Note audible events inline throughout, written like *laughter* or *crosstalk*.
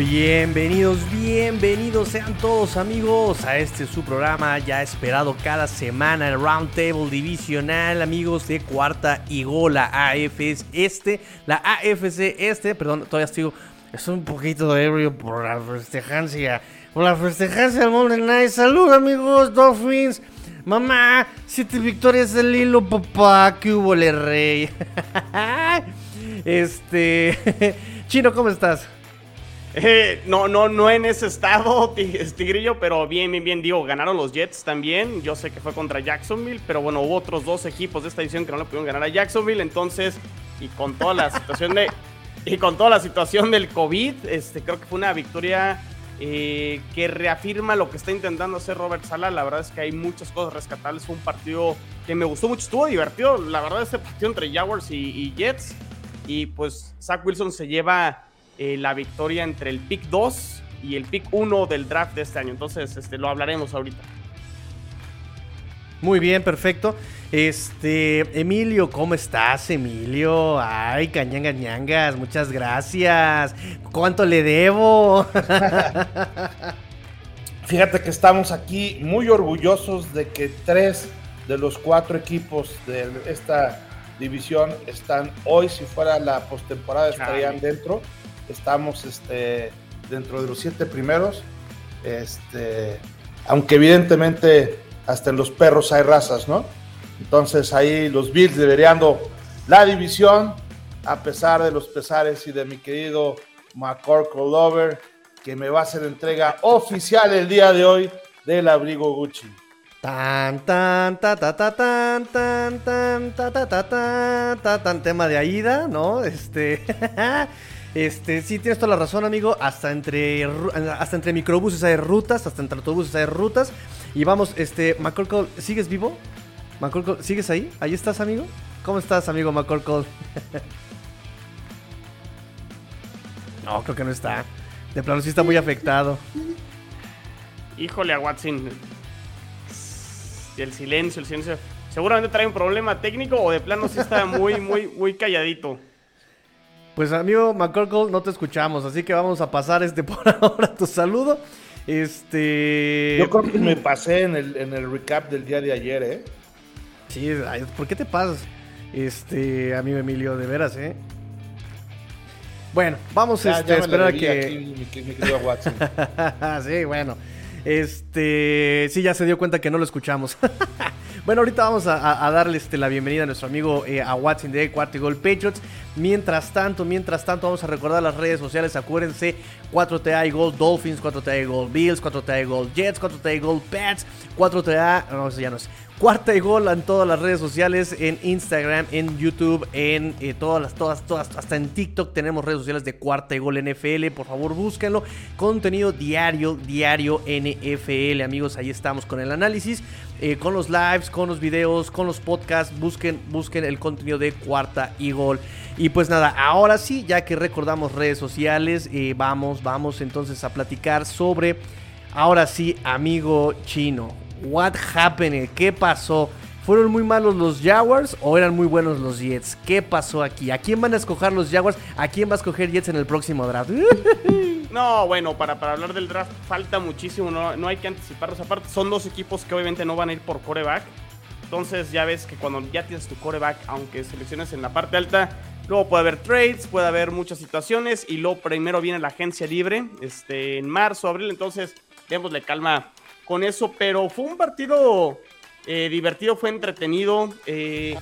Bienvenidos, bienvenidos sean todos amigos a este su programa ya esperado cada semana, el Roundtable Divisional, amigos de Cuarta y Gol, la AFC este, la AFC este, perdón, todavía estoy, es un poquito de ebrio por la festejancia, por la festejancia del Monday Night. Salud amigos, Dolphins. Mamá, siete victorias del hilo, papá, que hubo le rey. *laughs* este, *laughs* Chino, ¿cómo estás? Eh, no, no, no en ese estado, *laughs* Tigrillo, pero bien, bien, bien. Digo, ganaron los Jets también. Yo sé que fue contra Jacksonville, pero bueno, hubo otros dos equipos de esta edición que no le pudieron ganar a Jacksonville. Entonces, y con toda la situación de. *laughs* Y con toda la situación del COVID, este, creo que fue una victoria eh, que reafirma lo que está intentando hacer Robert Sala. La verdad es que hay muchas cosas rescatables. Fue un partido que me gustó mucho, estuvo divertido. La verdad, este partido entre Jaguars y, y Jets. Y pues Zach Wilson se lleva eh, la victoria entre el pick 2 y el pick 1 del draft de este año. Entonces, este, lo hablaremos ahorita. Muy bien, perfecto. Este, Emilio, ¿cómo estás, Emilio? Ay, cañangas, ñangas, muchas gracias. ¿Cuánto le debo? *laughs* Fíjate que estamos aquí muy orgullosos de que tres de los cuatro equipos de esta división están hoy, si fuera la postemporada, estarían dentro estamos este, dentro de los siete primeros. Este, aunque evidentemente hasta en los perros hay razas, ¿no? Entonces ahí los Bills deberían la división, a pesar de los pesares y de mi querido McCorkle Lover, que me va a hacer entrega oficial el día de hoy del abrigo Gucci. Tan tan ta ta ta tan tan tan ta ta ta ta tan tema de Aida, ¿no? Este *laughs* Este, sí, tienes toda la razón, amigo. Hasta entre, hasta entre microbuses hay rutas, hasta entre autobuses hay rutas. Y vamos, este, McCorkle, ¿sigues vivo? ¿sigues ahí? ¿Ahí estás, amigo? ¿Cómo estás, amigo McCorkle? *laughs* no, creo que no está. De plano sí está muy afectado. Híjole a Watson. El silencio, el silencio. Seguramente trae un problema técnico o de plano sí está muy, muy, muy calladito. Pues amigo McCorkle, no te escuchamos, así que vamos a pasar este *laughs* por ahora tu saludo. Este. Yo creo que me pasé en el, en el recap del día de ayer, ¿eh? Sí, ¿por qué te pasas? Este, amigo Emilio, de veras, ¿eh? Bueno, vamos este, a esperar a que. *laughs* sí, bueno. Este, sí, ya se dio cuenta que no lo escuchamos. *laughs* bueno, ahorita vamos a, darle este, la bienvenida a nuestro amigo eh, a Watson de Cuarto Gol Patriots. Mientras tanto, mientras tanto, vamos a recordar las redes sociales. Acuérdense, 4TA Gold Dolphins, 4TA Gold Bills, 4TA Gold Jets, 4TA Gold Pats, 4TA, no, eso ya no es. Cuarta y gol en todas las redes sociales, en Instagram, en YouTube, en eh, todas las, todas, todas, hasta en TikTok tenemos redes sociales de Cuarta y Gol NFL. Por favor, búsquenlo. Contenido diario, diario NFL, amigos. Ahí estamos con el análisis, eh, con los lives, con los videos, con los podcasts. Busquen, busquen el contenido de Cuarta y Gol. Y pues nada, ahora sí, ya que recordamos redes sociales, eh, vamos, vamos entonces a platicar sobre, ahora sí, amigo chino What happened? ¿Qué pasó? ¿Fueron muy malos los Jaguars o eran muy buenos los Jets? ¿Qué pasó aquí? ¿A quién van a escoger los Jaguars? ¿A quién va a escoger Jets en el próximo draft? *laughs* No, bueno, para, para hablar del draft falta muchísimo, no, no hay que anticiparlos. Aparte, son dos equipos que obviamente no van a ir por coreback. Entonces ya ves que cuando ya tienes tu coreback, aunque selecciones en la parte alta, luego puede haber trades, puede haber muchas situaciones y luego primero viene la agencia libre este, en marzo, abril. Entonces, démosle calma con eso, pero fue un partido eh, divertido, fue entretenido. Eh,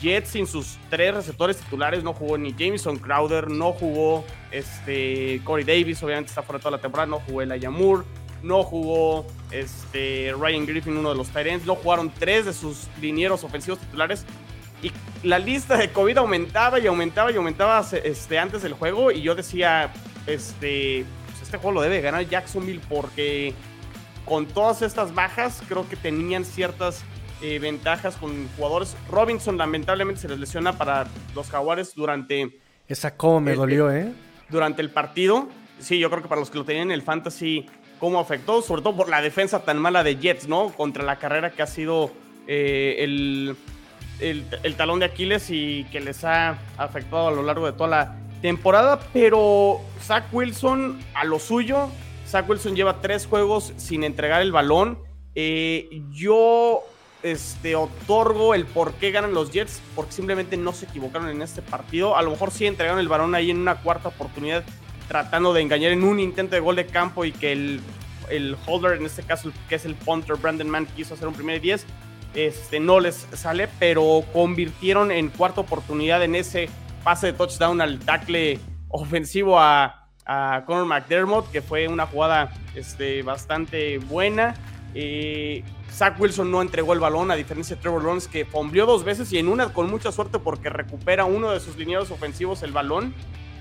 Jets sin sus tres receptores titulares no jugó ni Jameson Crowder, no jugó este, Corey Davis, obviamente está fuera toda la temporada, no jugó el Ayamur, no jugó este, Ryan Griffin, uno de los Tyrants, no jugaron tres de sus linieros ofensivos titulares. Y la lista de COVID aumentaba y aumentaba y aumentaba este, antes del juego. Y yo decía, este, pues este juego lo debe ganar Jacksonville porque con todas estas bajas, creo que tenían ciertas eh, ventajas con jugadores. Robinson lamentablemente se les lesiona para los jaguares durante... Esa como me dolió, ¿eh? Durante el partido. Sí, yo creo que para los que lo tenían en el fantasy, cómo afectó, sobre todo por la defensa tan mala de Jets, ¿no? Contra la carrera que ha sido eh, el, el, talón de Aquiles y que les ha afectado a lo largo de toda la temporada, pero Zach Wilson a lo suyo. Zach Wilson lleva tres juegos sin entregar el balón. Eh, yo este, otorgo el por qué ganan los Jets, porque simplemente no se equivocaron en este partido. A lo mejor sí entregaron el balón ahí en una cuarta oportunidad, tratando de engañar en un intento de gol de campo y que el, el holder, en este caso, que es el punter Brandon Mann, quiso hacer un primer 10, este, no les sale, pero convirtieron en cuarta oportunidad en ese pase de touchdown al tackle ofensivo a, a Conor McDermott, que fue una jugada este, bastante buena. Eh, Zach Wilson no entregó el balón, a diferencia de Trevor Lawrence, que fombleó dos veces y en una con mucha suerte porque recupera uno de sus lineados ofensivos el balón.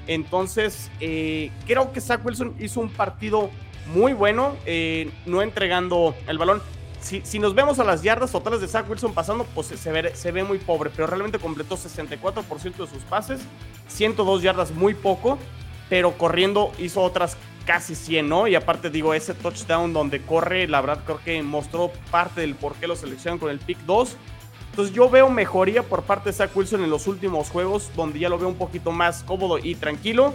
Entonces, eh, creo que Zach Wilson hizo un partido muy bueno, eh, no entregando el balón. Si, nos vemos a las yardas totales de Zach Wilson pasando, pues se ve, se ve muy pobre, pero realmente completó 64% de sus pases, 102 yardas muy poco, pero corriendo hizo otras casi 100, ¿no? Y aparte digo, ese touchdown donde corre, la verdad creo que mostró parte del por qué lo seleccionan con el pick 2. Entonces yo veo mejoría por parte de Zach Wilson en los últimos juegos, donde ya lo veo un poquito más cómodo y tranquilo.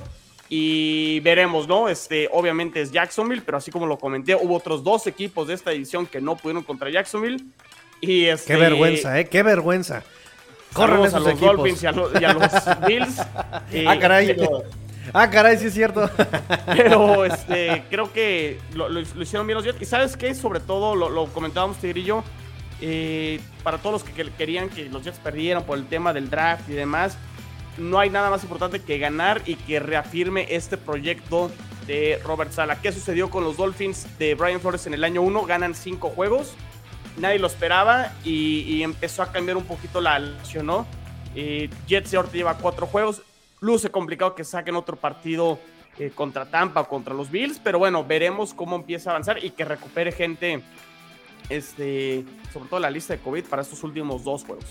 Y veremos, ¿no? Este, obviamente es Jacksonville, pero así como lo comenté, hubo otros dos equipos de esta edición que no pudieron contra Jacksonville. Y este, Qué vergüenza, ¿eh? Qué vergüenza. Corren a los Dolphins y a, los, *laughs* Bills. ah, caray. Ah, caray, sí es cierto. *laughs* Pero este, creo que lo, hicieron bien los Jets. Y sabes qué, sobre todo, lo, comentábamos Tigre y yo, eh, para todos los que, querían que los Jets perdieran por el tema del draft y demás, no hay nada más importante que ganar y que reafirme este proyecto de Robert Sala. ¿Qué sucedió con los Dolphins de Brian Flores en el año 1? Ganan 5 juegos, nadie lo esperaba y, empezó a cambiar un poquito la acción, ¿no? Eh, Jets ahorita lleva 4 juegos, luce complicado que saquen otro partido eh, contra Tampa o contra los Bills, pero bueno, veremos cómo empieza a avanzar y que recupere gente, este, sobre todo la lista de COVID para estos últimos dos juegos.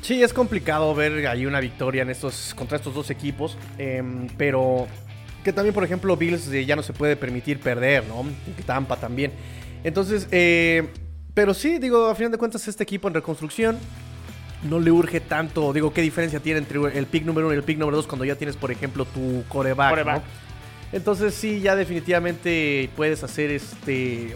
Sí, es complicado ver ahí una victoria en estos, contra estos dos equipos, em, pero que también, por ejemplo, Bills eh, ya no se puede permitir perder, ¿no? Y Tampa también. Entonces, eh, pero sí, digo, a final de cuentas, este equipo en reconstrucción no le urge tanto. Digo, ¿qué diferencia tiene entre el pick número uno y el pick número dos cuando ya tienes, por ejemplo, tu coreback? ¿no? Entonces, sí, ya definitivamente puedes hacer este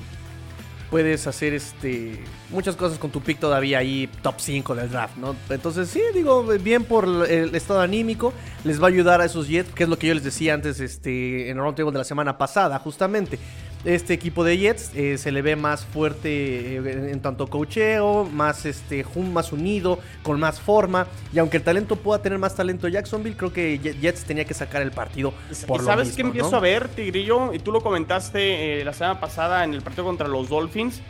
puedes hacer este muchas cosas con tu pick todavía ahí top 5 del draft, ¿no? Entonces, sí, digo, bien por el estado anímico, les va a ayudar a esos Jets, que es lo que yo les decía antes este en el roundtable de la semana pasada, justamente este equipo de Jets eh, se le ve más fuerte eh, en tanto cocheo, más, este, más unido, con más forma. Y aunque el talento pueda tener más talento Jacksonville, creo que Jets tenía que sacar el partido. Por ¿Y sabes qué empiezo a ver, Tigrillo? Y tú lo comentaste eh, la semana pasada en el partido contra los Dolphins.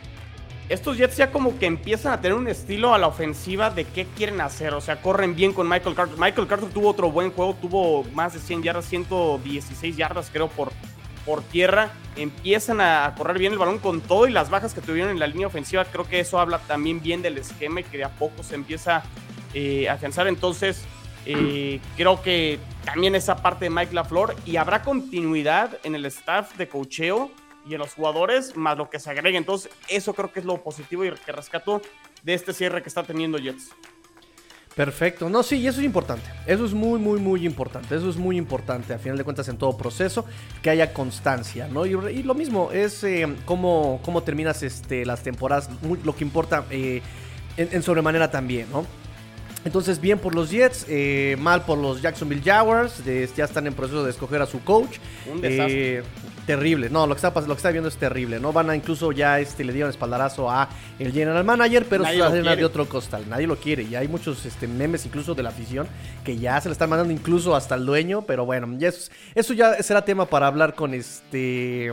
Estos Jets ya como que empiezan a tener un estilo a la ofensiva de qué quieren hacer. O sea, corren bien con Michael Carter. Michael Carter tuvo otro buen juego, tuvo más de 100 yardas, 116 yardas creo por, por tierra, empiezan a correr bien el balón con todo y las bajas que tuvieron en la línea ofensiva. Creo que eso habla también bien del esquema y que de a poco se empieza eh, a afianzar. Entonces, eh, creo que también esa parte de Mike LaFleur y habrá continuidad en el staff de cocheo y en los jugadores, más lo que se agregue. Entonces, eso creo que es lo positivo y que rescato de este cierre que está teniendo Jets. Perfecto. No, sí, y eso es importante. Eso es muy, muy, muy importante. Eso es muy importante, a final de cuentas, en todo proceso, que haya constancia, ¿no? Y, lo mismo es eh, cómo, cómo, terminas este, las temporadas, lo que importa eh, en, sobremanera también, ¿no? Entonces, bien por los Jets, eh, mal por los Jacksonville Jaguars. ya están en proceso de escoger a su coach. Un desastre. Eh, terrible. No, lo que, está, lo que está viendo es terrible. No van a incluso ya este, le dieron espaldarazo a el general manager, pero es de otro costal. Nadie lo quiere. Y hay muchos este, memes incluso de la afición que ya se le están mandando incluso hasta el dueño. Pero bueno, ya eso ya será tema para hablar con este.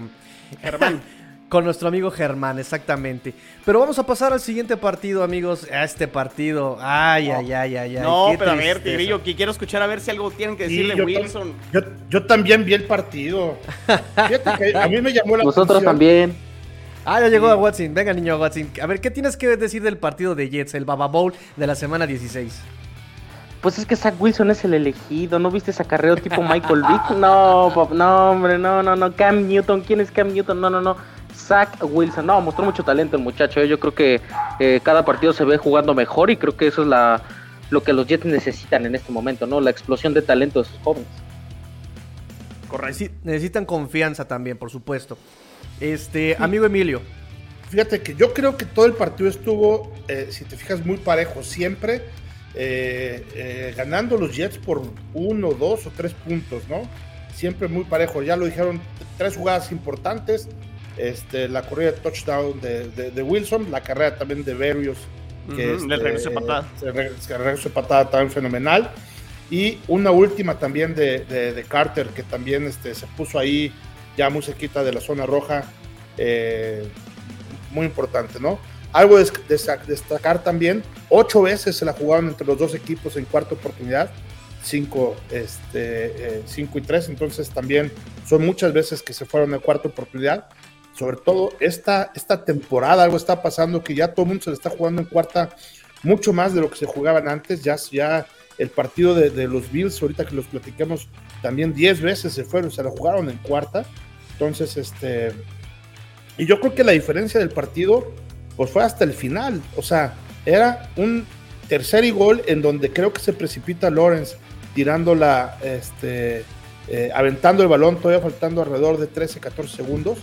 Germán. *laughs* Con nuestro amigo Germán, exactamente. Pero vamos a pasar al siguiente partido, amigos. A este partido. Ay, ay, ay, ay, ay. No, pero a ver, Tigrillo, que quiero escuchar a ver si algo tienen que decirle Wilson. Yo, también vi el partido. *laughs* Fíjate que a mí me llamó la Nosotros también. Ah, ya llegó a Watson. Venga, niño Watson. A ver, ¿qué tienes que decir del partido de Jets, el Baba Bowl de la semana 16? Pues es que Zach Wilson es el elegido, ¿no viste ese acarreo tipo Michael Vick? *laughs* No, no, hombre, no, no, no. Cam Newton, ¿quién es Cam Newton? No, no, no. Zach Wilson. No, mostró mucho talento el muchacho. ¿eh? Yo creo que eh, cada partido se ve jugando mejor y creo que eso es la, lo que los Jets necesitan en este momento, ¿no? La explosión de talento de sus jóvenes. Correcto. necesitan confianza también, por supuesto. Este, amigo Emilio. Fíjate que yo creo que todo el partido estuvo, eh, si te fijas, muy parejo siempre, eh, eh, ganando los Jets por uno, dos o tres puntos, ¿no? Siempre muy parejo. Ya lo dijeron, tres jugadas importantes. Este, la corrida de touchdown de, Wilson, la carrera también de Berrios, que uh regreso de patada. El regreso de patada también fenomenal. Y una última también de, Carter, que también este, se puso ahí ya muy cerquita de la zona roja. Eh, muy importante, ¿no? Algo de destacar también, ocho veces se la jugaron entre los dos equipos en cuarta oportunidad, cinco, este, eh, cinco y tres, entonces también son muchas veces que se fueron en cuarta oportunidad. Sobre todo esta, esta temporada, algo está pasando que ya todo el mundo se le está jugando en cuarta mucho más de lo que se jugaban antes. Ya, ya el partido de, los Bills, ahorita que los platicamos, también diez veces se fueron, se la jugaron en cuarta. Entonces, este, y yo creo que la diferencia del partido, pues fue hasta el final. O sea, era un tercer gol en donde creo que se precipita Lawrence tirando la, este, eh, aventando el balón, todavía faltando alrededor de 13, 14 segundos,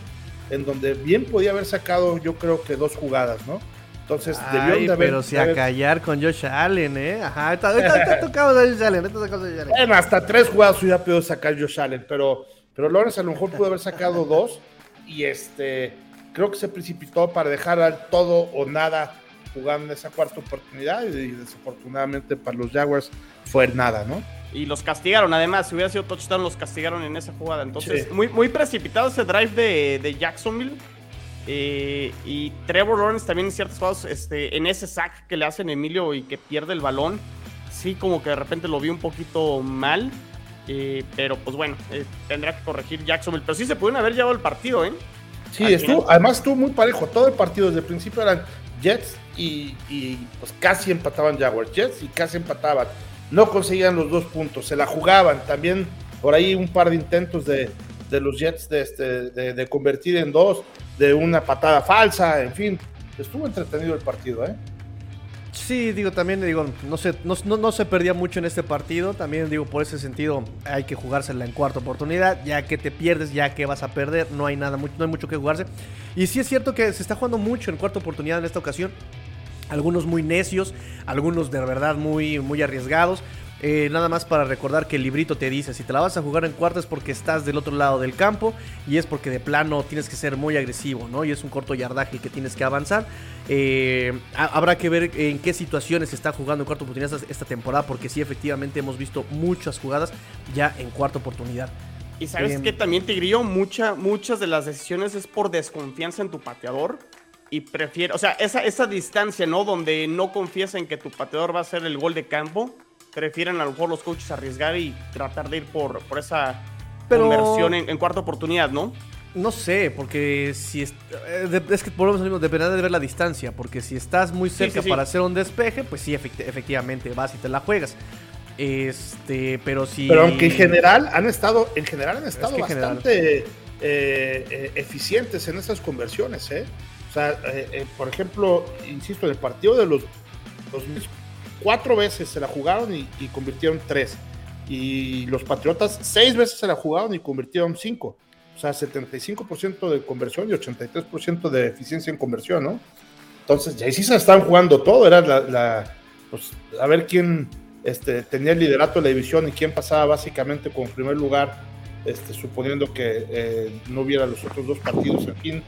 en donde bien podía haber sacado, yo creo que dos jugadas, ¿no? Entonces, Ay, de haber, pero si a callar con Josh Allen, ¿eh? Ajá, ahorita, tocamos a Josh Allen, Josh Allen. Bueno, hasta tres jugadas hubiera podido sacar Josh Allen, pero, pero Lawrence a lo mejor pudo haber sacado dos y este creo que se precipitó para dejar al todo o nada jugando en esa cuarta oportunidad y desafortunadamente para los Jaguars fue nada, ¿no? Y los castigaron, además, si hubiera sido touchdown, los castigaron en esa jugada. Entonces, muy, muy precipitado ese drive de, Jacksonville. Eh, y Trevor Lawrence también en ciertos jugados, este, en ese sack que le hacen Emilio y que pierde el balón, sí como que de repente lo vi un poquito mal. Eh, pero pues bueno, eh, tendrá que corregir Jacksonville. Pero sí se pudieron haber llevado el partido, ¿eh? Sí, estuvo, además estuvo muy parejo. Todo el partido desde el principio eran Jets y, pues casi empataban Jaguars. Jets y casi empataban. No conseguían los dos puntos, se la jugaban. También por ahí un par de intentos de, los Jets de, este, de convertir en dos, de una patada falsa, en fin. Estuvo entretenido el partido, ¿eh? Sí, digo, también digo, no se, no, no, se perdía mucho en este partido. También digo, por ese sentido, hay que jugársela en cuarta oportunidad. Ya que te pierdes, ya que vas a perder, no hay nada, no hay mucho que jugarse. Y sí es cierto que se está jugando mucho en cuarta oportunidad en esta ocasión. Algunos muy necios, algunos de verdad muy, muy arriesgados. Eh, nada más para recordar que el librito te dice, si te la vas a jugar en cuarto es porque estás del otro lado del campo y es porque de plano tienes que ser muy agresivo, ¿no? Y es un corto yardaje que tienes que avanzar. Eh, habrá que ver en qué situaciones se está jugando en cuarta oportunidad esta, temporada, porque sí, efectivamente hemos visto muchas jugadas ya en cuarta oportunidad. Y sabes em, que también, Tigrillo, mucha, muchas de las decisiones es por desconfianza en tu pateador y prefiere, o sea, esa, esa distancia, ¿no? Donde no confías en que tu pateador va a hacer el gol de campo prefieren a lo mejor los coaches arriesgar y tratar de ir por, por esa conversión en, cuarta oportunidad, ¿no? No sé, porque si es, eh, es que por lo menos dependerá de ver la distancia, porque si estás muy cerca para hacer un despeje, pues sí, efectivamente vas y te la juegas. Este, pero si. Pero aunque en general han estado, en general han estado bastante eh, eh, eficientes en esas conversiones, ¿eh? O sea, por ejemplo, insisto, en el partido de los, los cuatro veces se la jugaron y, convirtieron tres. Y los Patriotas seis veces se la jugaron y convirtieron cinco. O sea, 75% de conversión y 83% de eficiencia en conversión, ¿no? Entonces, ya sí se estaban jugando todo. Era la, pues, a ver quién este, tenía el liderato de la división y quién pasaba básicamente con primer lugar, este, suponiendo que eh, no hubiera los otros dos partidos. En fin,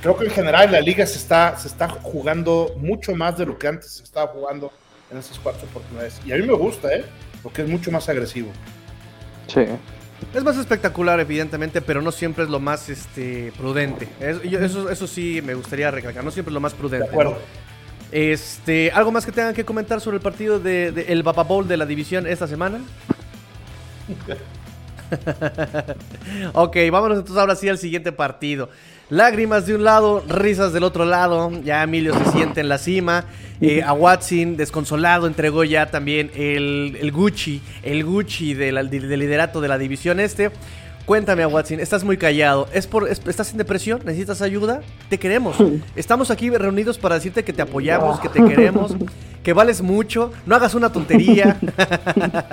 creo que en general la liga se está, se está jugando mucho más de lo que antes se estaba jugando en esas cuatro oportunidades. Y a mí me gusta, ¿eh? Porque es mucho más agresivo. Sí. Es más espectacular, evidentemente, pero no siempre es lo más este, prudente. Eso, eso, sí me gustaría recalcar, no siempre es lo más prudente. De acuerdo. Este, ¿Algo más que tengan que comentar sobre el partido del de, el Baba Bowl de la división esta semana? *laughs* *laughs* ok, vámonos entonces ahora sí al siguiente partido. Lágrimas de un lado, risas del otro lado. Ya Emilio se siente en la cima. Eh, a Watson, desconsolado, entregó ya también el, Gucci, el Gucci del liderato de la división este. Cuéntame, Watson, estás muy callado. ¿Es por, ¿Estás en depresión? ¿Necesitas ayuda? Te queremos. *laughs* Estamos aquí reunidos para decirte que te apoyamos, que te queremos, que vales mucho. No hagas una tontería.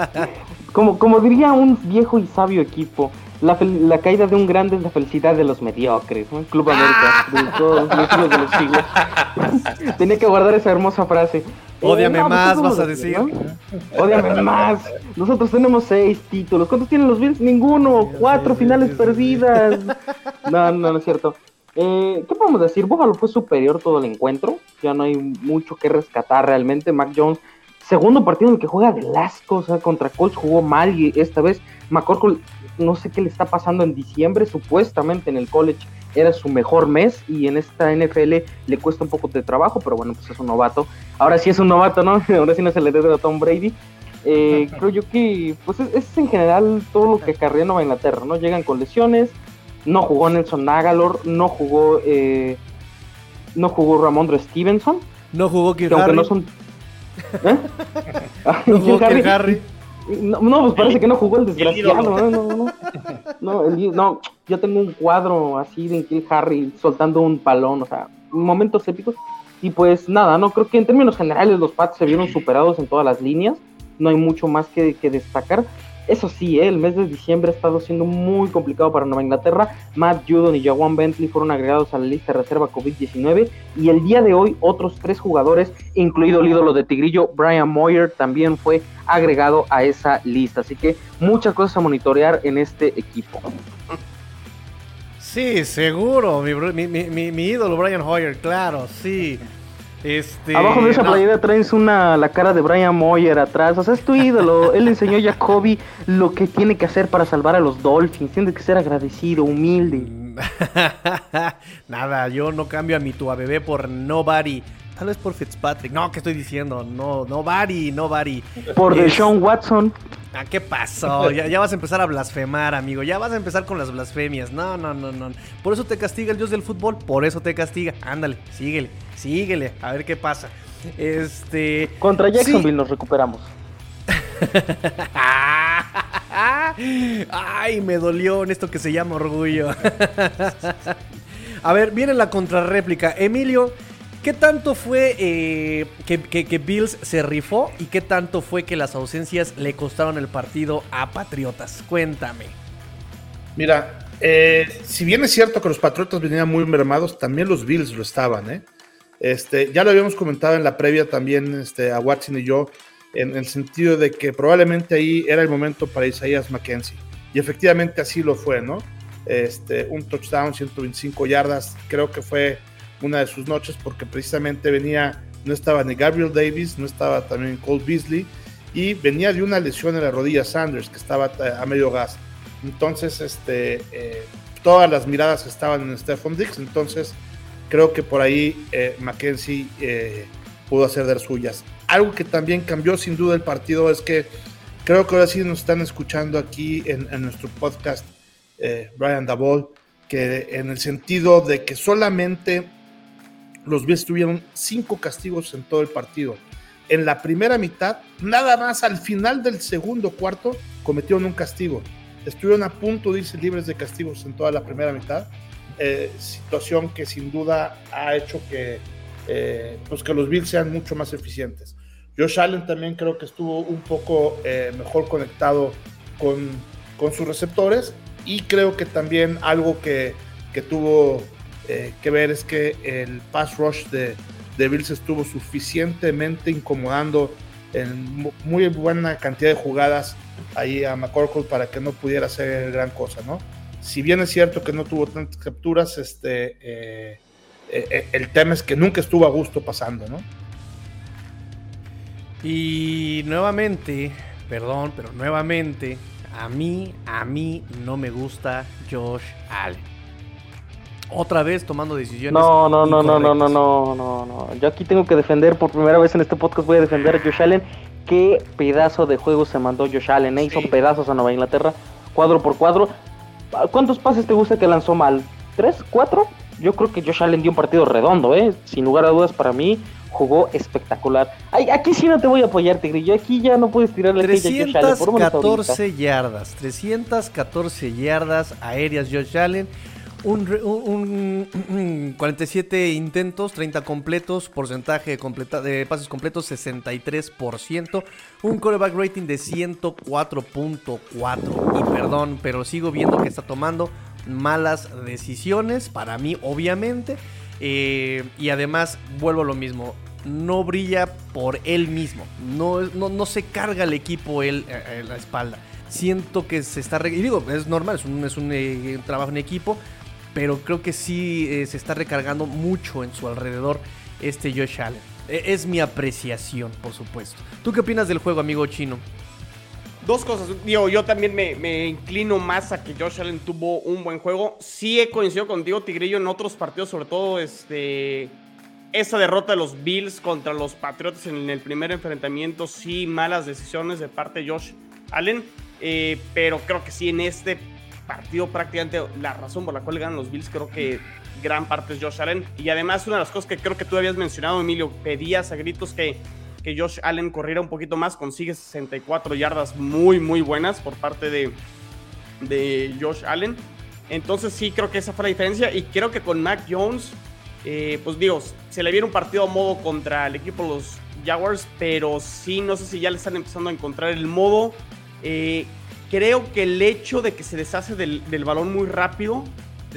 *laughs* como, como diría un viejo y sabio equipo, la, la, caída de un grande es la felicidad de los mediocres, ¿no? Club América, *laughs* de todos los siglos de los siglos. *laughs* Tenía que guardar esa hermosa frase. Ódiame eh, más, vas a decir. Ódiame más. Nosotros tenemos seis títulos. ¿Cuántos tienen los Bills? Ninguno. Cuatro finales perdidas. *laughs* No, no, no es cierto. Eh, ¿Qué podemos decir? Buffalo fue superior todo el encuentro. Ya no hay mucho que rescatar realmente. Mac Jones, segundo partido en el que juega de las cosas contra Colts jugó mal y esta vez McCorkle no sé qué le está pasando en diciembre, supuestamente en el college era su mejor mes y en esta NFL le cuesta un poco de trabajo, pero bueno, pues es un novato. Ahora sí es un novato, ¿no? *laughs* Ahora sí no se le debe a Tom Brady. Eh, *laughs* creo yo que pues es, en general todo lo que acarrea Nueva Inglaterra, ¿no? Llegan con lesiones, no jugó Nelson Nagalor, no jugó eh, no jugó Ramondre Stevenson. No jugó Kirk Harry. No, son... ¿Eh? *laughs* no jugó Harry. No, pues parece que no jugó el *laughs* desgraciado. No, no, no. No, yo tengo un cuadro así de Kill Harry soltando un palón, o sea, momentos épicos. Y pues nada, no creo que en términos generales los Pats se vieron superados en todas las líneas. No hay mucho más que, que destacar. Eso sí, ¿eh? el mes de diciembre ha estado siendo muy complicado para Nueva Inglaterra. Matt Judon y Jawan Bentley fueron agregados a la lista de reserva COVID-19 y el día de hoy otros tres jugadores, incluido el ídolo de Tigrillo, Brian Moyer, también fue agregado a esa lista. Así que muchas cosas a monitorear en este equipo. Sí, seguro, mi, mi ídolo Brian Hoyer, claro, sí. Este, Abajo de esa playera traes una, la cara de Brian Moyer atrás. O sea, es tu ídolo. *laughs* Él enseñó a Jacoby lo que tiene que hacer para salvar a los Dolphins. Tiene que ser agradecido, humilde. *laughs* Nada, yo no cambio a mi tu bebé por nobody. Tal vez por Fitzpatrick. No, ¿qué estoy diciendo? No, nobody, nobody. Por Deshaun Watson. Ah, ¿qué pasó? Ya, vas a empezar a blasfemar, amigo. Ya vas a empezar con las blasfemias. No, no, no, no. Por eso te castiga el dios del fútbol. Por eso te castiga. Ándale, síguele, síguele. A ver qué pasa. Este. Contra Jacksonville nos recuperamos. *laughs* Ay, me dolió en esto que se llama orgullo. *laughs* a ver, viene la contrarréplica. Emilio, ¿Qué tanto fue eh, que, Bills se rifó y qué tanto fue que las ausencias le costaron el partido a Patriotas? Cuéntame. Mira, eh, si bien es cierto que los Patriotas venían muy mermados, también los Bills lo estaban, ¿eh? Este, ya lo habíamos comentado en la previa también este, a Watson y yo, en el sentido de que probablemente ahí era el momento para Isaías McKenzie. Y efectivamente así lo fue, ¿no? Este, un touchdown, 125 yardas, creo que fue una de sus noches porque precisamente venía, no estaba ni Gabriel Davis, no estaba también Cole Beasley y venía de una lesión en la rodilla Sanders que estaba a medio gas. Entonces, este, eh, todas las miradas estaban en Stephon Dix, entonces creo que por ahí eh, Mackenzie eh, pudo hacer de las suyas. Algo que también cambió sin duda el partido es que creo que ahora sí nos están escuchando aquí en, nuestro podcast Brian Dabol, que en el sentido de que solamente los Bills tuvieron cinco castigos en todo el partido. En la primera mitad, nada más al final del segundo cuarto, cometieron un castigo. Estuvieron a punto de irse libres de castigos en toda la primera mitad. Eh, situación que sin duda ha hecho que, eh, pues que los Bills sean mucho más eficientes. Josh Allen también creo que estuvo un poco eh, mejor conectado con, con, sus receptores y creo que también algo que, que tuvo eh, que ver es que el pass rush de, de Bills estuvo suficientemente incomodando en muy buena cantidad de jugadas ahí a McCorkle para que no pudiera hacer gran cosa, ¿no? Si bien es cierto que no tuvo tantas capturas, este, eh, eh, el tema es que nunca estuvo a gusto pasando, ¿no? Y nuevamente, perdón, pero nuevamente, a mí, a mí no me gusta Josh Allen otra vez tomando decisiones. No, no, no, no, no, no, no, no, no. Yo aquí tengo que defender por primera vez en este podcast voy a defender a Josh Allen. Qué pedazo de juego se mandó Josh Allen. ¿eh? Hizo pedazos a Nueva Inglaterra, cuadro por cuadro. ¿Cuántos pases te gusta que lanzó mal? ¿Tres? ¿Cuatro? Yo creo que Josh Allen dio un partido redondo, ¿eh? Sin lugar a dudas para mí. jugó espectacular. Aquí sí no te voy a apoyar. Aquí ya no puedes tirarle 314 yardas, 314 yardas aéreas Josh Allen. Un, 47 *clears throat* intentos, 30 completos, porcentaje de, de pases completos 63%, un coreback rating de 104.4. Y perdón, pero sigo viendo que está tomando malas decisiones, para mí obviamente. Eh, y además, vuelvo a lo mismo, no brilla por él mismo, no, no, se carga el equipo él eh, en la espalda. Siento que se está... Y digo, es normal, es un, es un eh, trabajo en equipo, pero creo que sí se está recargando mucho en su alrededor este Josh Allen. E, es mi apreciación, por supuesto. ¿Tú qué opinas del juego, amigo chino? Dos cosas. Digo, yo también me, inclino más a que Josh Allen tuvo un buen juego. Sí he coincidido contigo, Tigrillo, en otros partidos, sobre todo este, esa derrota de los Bills contra los Patriots en el primer enfrentamiento. Sí, malas decisiones de parte de Josh Allen. Eh, pero creo que sí, en este partido prácticamente la razón por la cual ganan los Bills, creo que gran parte es Josh Allen. Y además, una de las cosas que creo que tú habías mencionado, Emilio, pedías a gritos que que Josh Allen corriera un poquito más, consigue 64 yardas muy, muy buenas por parte de, de Josh Allen. Entonces sí creo que esa fue la diferencia y creo que con Mac Jones, eh, pues digo, se le viene un partido a modo contra el equipo de los Jaguars, pero sí, no sé si ya le están empezando a encontrar el modo. Eh, creo que el hecho de que se deshace del, del balón muy rápido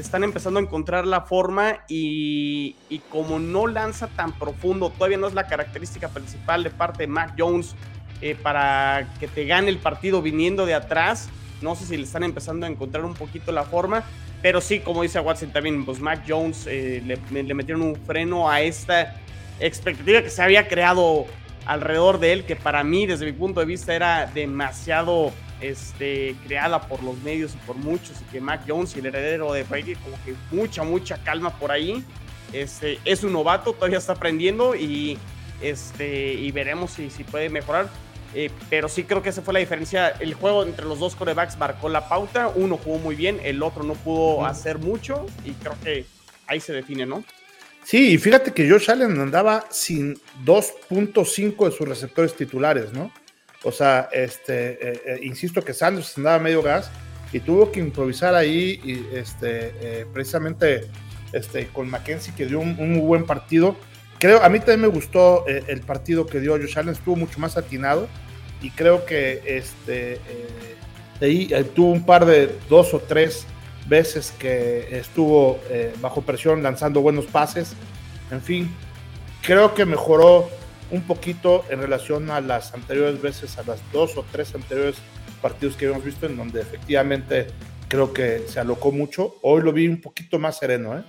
están empezando a encontrar la forma y, como no lanza tan profundo, todavía no es la característica principal de parte de Mac Jones eh, para que te gane el partido viniendo de atrás. No sé si le están empezando a encontrar un poquito la forma, pero sí, como dice Watson también, pues Mac Jones eh, le metieron un freno a esta expectativa que se había creado alrededor de él, que para mí, desde mi punto de vista, era demasiado este, creada por los medios y por muchos, y que Mac Jones y el heredero de Brady, como que mucha, mucha calma por ahí. Este, es un novato, todavía está aprendiendo y, este, y veremos si, si puede mejorar. Eh, pero sí creo que esa fue la diferencia. El juego entre los dos corebacks marcó la pauta. Uno jugó muy bien, el otro no pudo hacer mucho y creo que ahí se define, ¿no? Sí, y fíjate que Josh Allen andaba sin 2.5 de sus receptores titulares, ¿no? O sea, este, eh, eh, insisto que Sanders andaba medio gas y tuvo que improvisar ahí, y, este, eh, precisamente este, con Mackenzie, que dio un, muy buen partido. Creo, a mí también me gustó el partido que dio Josh Allen, estuvo mucho más atinado y creo que este, ahí tuvo un par de dos o tres veces que estuvo bajo presión lanzando buenos pases. En fin, creo que mejoró un poquito en relación a las anteriores veces, a las dos o tres anteriores partidos que habíamos visto, en donde efectivamente creo que se alocó mucho. Hoy lo vi un poquito más sereno, ¿eh?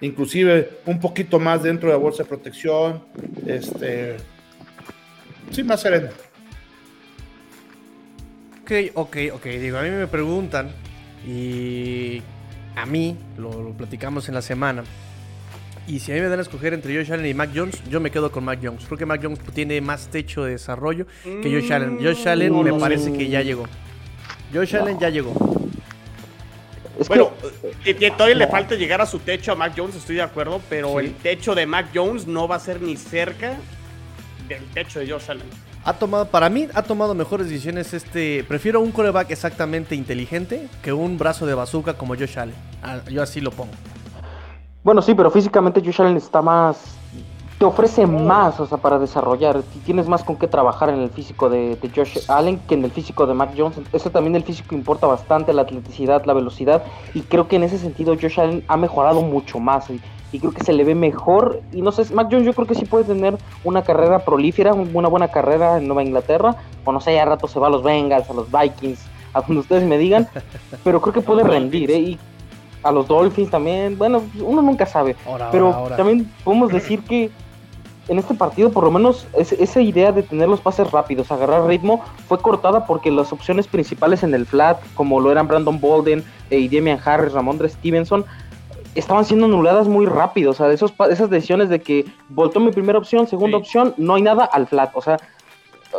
inclusive un poquito más dentro de la bolsa de protección, este, sí, más sereno. Ok, ok, ok, digo, a mí me preguntan y a mí, lo platicamos en la semana, y si a mí me dan a escoger entre Josh Allen y Mac Jones, yo me quedo con Mac Jones. Creo que Mac Jones tiene más techo de desarrollo que Josh Allen. Josh Allen me parece que ya llegó. Josh Allen ya llegó. bueno, que, todavía le falta llegar a su techo a Mac Jones, estoy de acuerdo, pero el techo de Mac Jones no va a ser ni cerca del techo de Josh Allen. Ha tomado, para mí, ha tomado mejores decisiones este. Prefiero un coreback exactamente inteligente que un brazo de bazooka como Josh Allen. Ah, yo así lo pongo. Bueno, sí, pero físicamente Josh Allen está más. Te ofrece más, o sea, para desarrollar. Tienes más con qué trabajar en el físico de, Josh Allen que en el físico de Mac Jones. Eso también el físico importa bastante, la atleticidad, la velocidad. Y creo que en ese sentido Josh Allen ha mejorado mucho más. Y, creo que se le ve mejor. Y no sé, Mac Jones yo creo que sí puede tener una carrera prolífera, una buena carrera en Nueva Inglaterra. O no sé, ya rato se va a los Bengals, a los Vikings, a donde ustedes me digan. *laughs* Pero creo que puede rendir, ¿eh? Y a los Dolphins también. Bueno, uno nunca sabe. pero también podemos *clears throat* decir que en este partido, por lo menos, esa idea de tener los pases rápidos, agarrar ritmo, fue cortada porque las opciones principales en el flat, como lo eran Brandon Bolden eh, y Damian Harris, Ramondre Stevenson, estaban siendo anuladas muy rápido. O sea, esos, esas decisiones de que voltó mi primera opción, segunda opción, no hay nada al flat. O sea,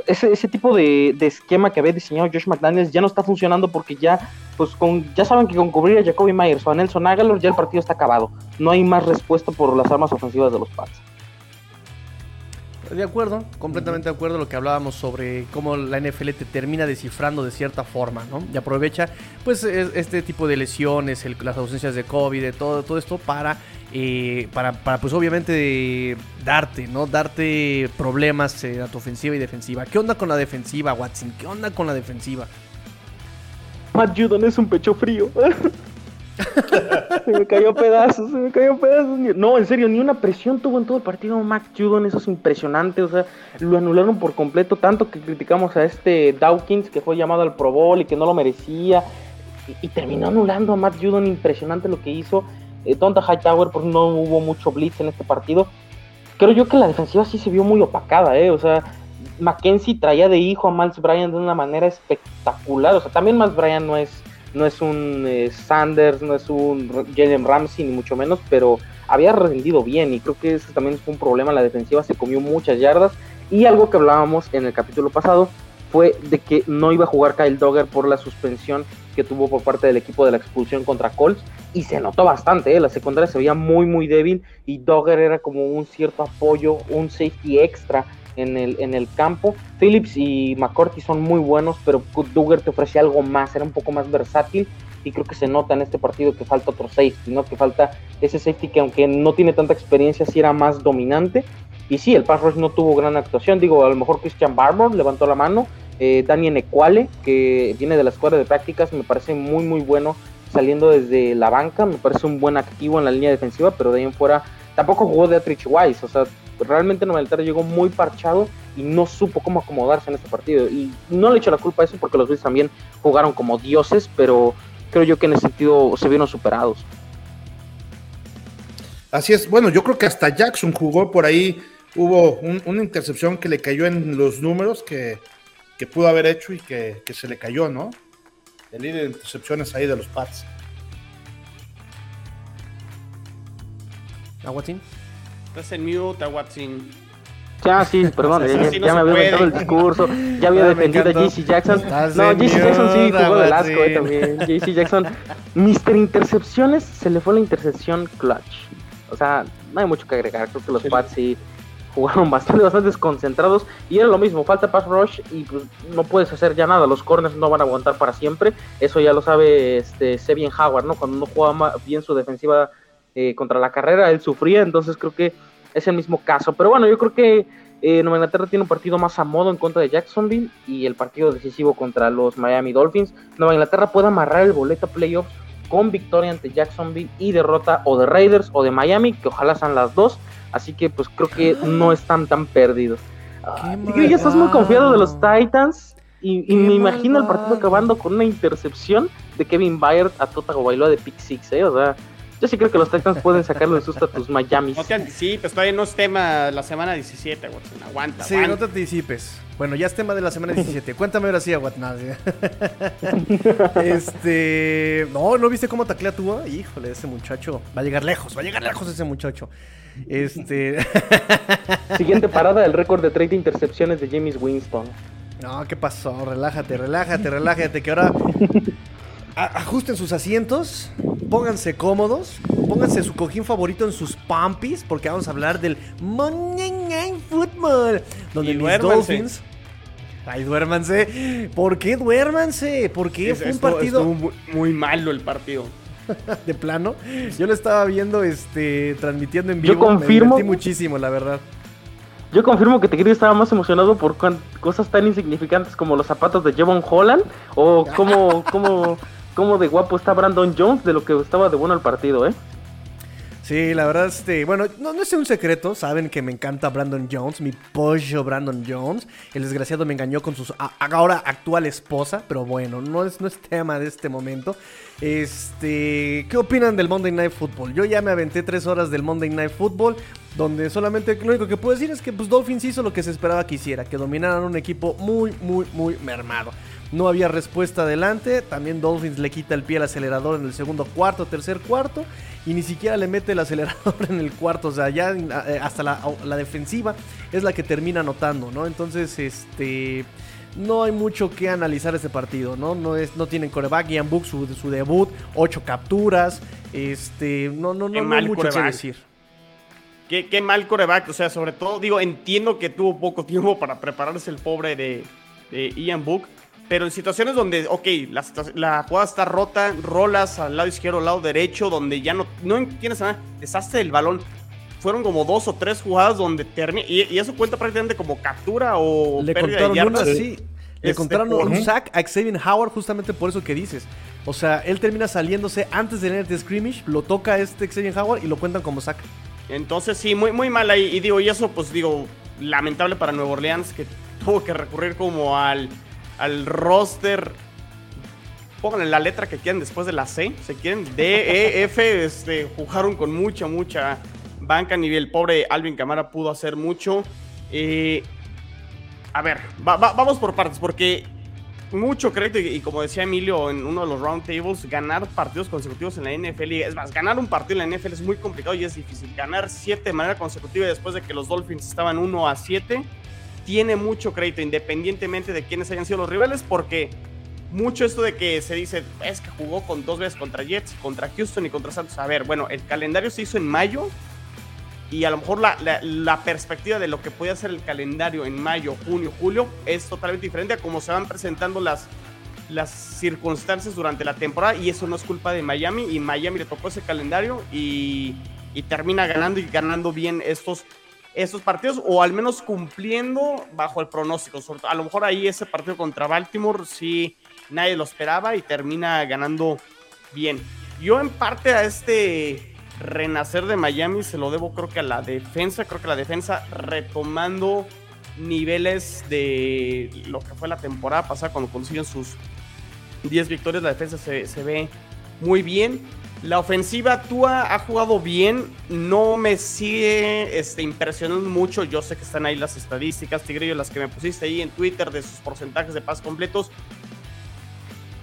ese, ese tipo de, esquema que había diseñado Josh McDaniels ya no está funcionando porque ya, pues con, ya saben que con cubrir a Jacoby Myers o a Nelson Aguilar ya el partido está acabado. No hay más respuesta por las armas ofensivas de los Pats. De acuerdo, completamente de acuerdo lo que hablábamos sobre cómo la NFL te termina descifrando de cierta forma, ¿no? Y aprovecha, pues, este tipo de lesiones, las ausencias de COVID, todo, todo esto para, eh, para, para, pues, obviamente darte, ¿no? Darte problemas eh, a tu ofensiva y defensiva. ¿Qué onda con la defensiva, Watson? ¿Qué onda con la defensiva? Matt Judon es un pecho frío. *laughs* se me cayó pedazos, se me cayó pedazos. No, en serio, ni una presión tuvo en todo el partido Mac Judon, eso es impresionante. O sea, lo anularon por completo, tanto que criticamos a este Dawkins que fue llamado al Pro Bowl y que no lo merecía. Y, terminó anulando a Matt Judon, impresionante lo que hizo. Eh, Tonta Hightower, pues no hubo mucho blitz en este partido. Creo yo que la defensiva sí se vio muy opacada, ¿eh? O sea, Mackenzie traía de hijo a Miles Bryan de una manera espectacular. O sea, también Miles Bryan no es no es un eh, Sanders, no es un Jalen Ramsey, ni mucho menos, pero había rendido bien y creo que ese también fue un problema. La defensiva se comió muchas yardas y algo que hablábamos en el capítulo pasado fue de que no iba a jugar Kyle Dogger por la suspensión que tuvo por parte del equipo de la expulsión contra Colts y se notó bastante, ¿eh? la secundaria se veía muy muy débil y Dogger era como un cierto apoyo, un safety extra en el, en el campo. Phillips y McCourty son muy buenos, pero Duggar te ofrece algo más, era un poco más versátil y creo que se nota en este partido que falta otro safety, ¿no? Que falta ese safety que aunque no tiene tanta experiencia, sí era más dominante. Y sí, el pass rush no tuvo gran actuación, digo, a lo mejor Christian Barber levantó la mano, eh, Daniel Equale, que viene de la escuela de prácticas, me parece muy muy bueno saliendo desde la banca, me parece un buen activo en la línea defensiva, pero de ahí en fuera tampoco jugó de Atrich Wise, o sea, realmente Nueva llegó muy parchado y no supo cómo acomodarse en este partido. Y no le echo la culpa a eso porque los Bills también jugaron como dioses, pero creo yo que en ese sentido se vieron superados. Así es, bueno, yo creo que hasta Jackson jugó por ahí, hubo una intercepción que le cayó en los números que, pudo haber hecho y que, se le cayó, ¿no? El líder de intercepciones ahí de los Pats. ¿Aguatín? Estás en mute, Watson. Ya, sí, perdón, *laughs* ya, me había inventado el discurso, ya había *laughs* defendido a JC Jackson. No, JC Jackson sí jugó de asco eh, también. JC Jackson, Mister Intercepciones, se le fue la intercepción clutch. O sea, no hay mucho que agregar, creo que los Pats sí jugaron *laughs* bastante, bastante desconcentrados y era lo mismo, falta pass rush y pues no puedes hacer ya nada, los corners no van a aguantar para siempre, eso ya lo sabe este Sebien Howard, ¿no? Cuando no juega bien su defensiva eh, contra la carrera, él sufría, entonces creo que es el mismo caso. Pero bueno, yo creo que eh, Nueva Inglaterra tiene un partido más a modo en contra de Jacksonville y el partido decisivo contra los Miami Dolphins. Nueva Inglaterra puede amarrar el boleto a playoffs con victoria ante Jacksonville y derrota o de Raiders o de Miami, que ojalá sean las dos. Así que pues creo que no *gasps* están tan perdidos. y ya estás muy confiado de los Titans y, me imagino el partido acabando con una intercepción de Kevin Byard a Tota Bailoa de Pick Six, ¿eh? O sea, yo sí creo que los Titans pueden sacarlo de susto a tus Miami. No te anticipes, todavía no es tema la semana 17, Watson. Aguanta. Sí, no te anticipes. Bueno, ya es tema de la semana 17. *laughs* Cuéntame ahora sí, Watson. *laughs* este. No, ¿no viste cómo taclea tú? Híjole, ese muchacho va a llegar lejos, va a llegar lejos ese muchacho. Este. *laughs* Siguiente parada, el récord de 30 intercepciones de James Winston. No, ¿qué pasó? Relájate, relájate, relájate, que ahora ajusten sus asientos, pónganse cómodos, pónganse su cojín favorito en sus pampis, porque vamos a hablar del Monday Night Football, donde mis Dolphins... Ay, duérmanse. ¿Por qué duérmanse? ¿Por qué fue un partido muy, malo el partido? *laughs* de plano. Yo lo estaba viendo este transmitiendo en vivo. Yo confirmo. Me muchísimo, la verdad. Yo confirmo que te quería estaba más emocionado por cosas tan insignificantes como los zapatos de Jevon Holland o cómo, *laughs* cómo cómo de guapo está Brandon Jones de lo que estaba de bueno el partido, ¿eh? Sí, la verdad, este, bueno, no, es un secreto, saben que me encanta Brandon Jones, mi pollo Brandon Jones. El desgraciado me engañó con su ahora actual esposa, pero bueno, no es, no es tema de este momento. Este, ¿qué opinan del Monday Night Football? Yo ya me aventé tres horas del Monday Night Football, donde solamente lo único que puedo decir es que pues, Dolphins hizo lo que se esperaba que hiciera, que dominaran un equipo muy, muy, muy mermado. No había respuesta adelante. También Dolphins le quita el pie al acelerador en el segundo cuarto, tercer cuarto. Y ni siquiera le mete el acelerador *laughs* en el cuarto. O sea, ya eh, hasta la, defensiva es la que termina anotando, ¿no? Entonces, este no hay mucho que analizar este partido, ¿no? No, es, no tienen coreback, Ian Book, su, su, debut, ocho capturas, este, no, no, no, no hay mucho que decir. qué, qué mal coreback. O sea, sobre todo, digo, entiendo que tuvo poco tiempo para prepararse el pobre de, de Ian Book. Pero en situaciones donde, ok, la, la, jugada está rota, rolas al lado izquierdo, al lado derecho, donde ya no, no tienes nada, desastre el balón. Fueron como dos o tres jugadas donde termina. Y, eso cuenta prácticamente como captura o Le pérdida de yardas. sí. Le este, contaron un sack a Xavier Howard justamente por eso que dices. O sea, él termina saliéndose antes de tener el scrimmage, lo toca este Xavier Howard y lo cuentan como sack. Entonces sí, muy, muy mal ahí. Y digo, y eso pues digo, lamentable para Nueva Orleans que tuvo que recurrir como al, al roster. Pónganle la letra que quieran después de la C. Se quieren D, E, F. Este, jugaron con mucha, mucha banca. Ni el pobre Alvin Camara pudo hacer mucho. Eh, a ver, vamos por partes, porque mucho crédito, y, como decía Emilio en uno de los roundtables, ganar partidos consecutivos en la NFL, es más, ganar un partido en la NFL es muy complicado y es difícil. Ganar siete de manera consecutiva después de que los Dolphins estaban 1 a 7, tiene mucho crédito, independientemente de quiénes hayan sido los rivales, porque mucho esto de que se dice, es que jugó con dos veces contra Jets, contra Houston y contra Santos. A ver, bueno, el calendario se hizo en mayo, y a lo mejor la, perspectiva de lo que puede ser el calendario en mayo, junio, julio es totalmente diferente a cómo se van presentando las, las circunstancias durante la temporada y eso no es culpa de Miami y Miami le tocó ese calendario y, termina ganando y ganando bien estos, estos partidos o al menos cumpliendo bajo el pronóstico. A lo mejor ahí ese partido contra Baltimore sí nadie lo esperaba y termina ganando bien. Yo en parte a este renacer de Miami se lo debo creo que a la defensa, creo que la defensa retomando niveles de lo que fue la temporada pasada cuando consiguen sus 10 victorias, la defensa se, ve muy bien. La ofensiva Tua ha jugado bien, no me sigue este, impresionando mucho. Yo sé que están ahí las estadísticas, Tigrillo, las que me pusiste ahí en Twitter de sus porcentajes de pas completos.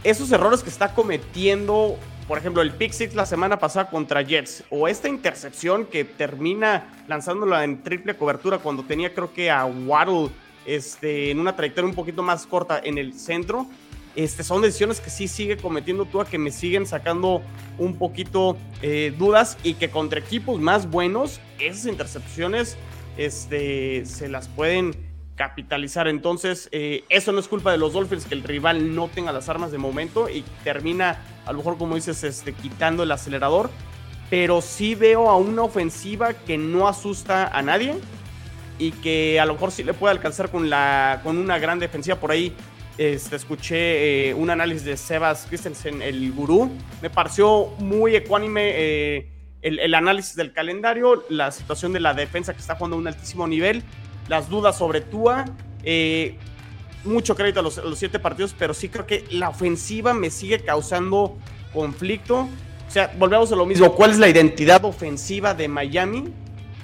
Esos errores que está cometiendo por ejemplo, el pick six la semana pasada contra Jets, o esta intercepción que termina lanzándola en triple cobertura cuando tenía creo que a Waddle este, en una trayectoria un poquito más corta en el centro, este, son decisiones que sí sigue cometiendo Tua que me siguen sacando un poquito eh, dudas y que contra equipos más buenos, esas intercepciones este, se las pueden capitalizar. Entonces, eh, eso no es culpa de los Dolphins que el rival no tenga las armas de momento y termina, a lo mejor como dices, este, quitando el acelerador. Pero sí veo a una ofensiva que no asusta a nadie y que a lo mejor sí le puede alcanzar con, la, con una gran defensiva. Por ahí este, escuché eh, un análisis de Sebas Christensen, el gurú. Me pareció muy ecuánime eh, el, análisis del calendario, la situación de la defensa que está jugando a un altísimo nivel las dudas sobre Tua. Eh, mucho crédito a los, siete partidos, pero sí creo que la ofensiva me sigue causando conflicto. O sea, volvemos a lo mismo. ¿Cuál es la identidad ofensiva de Miami?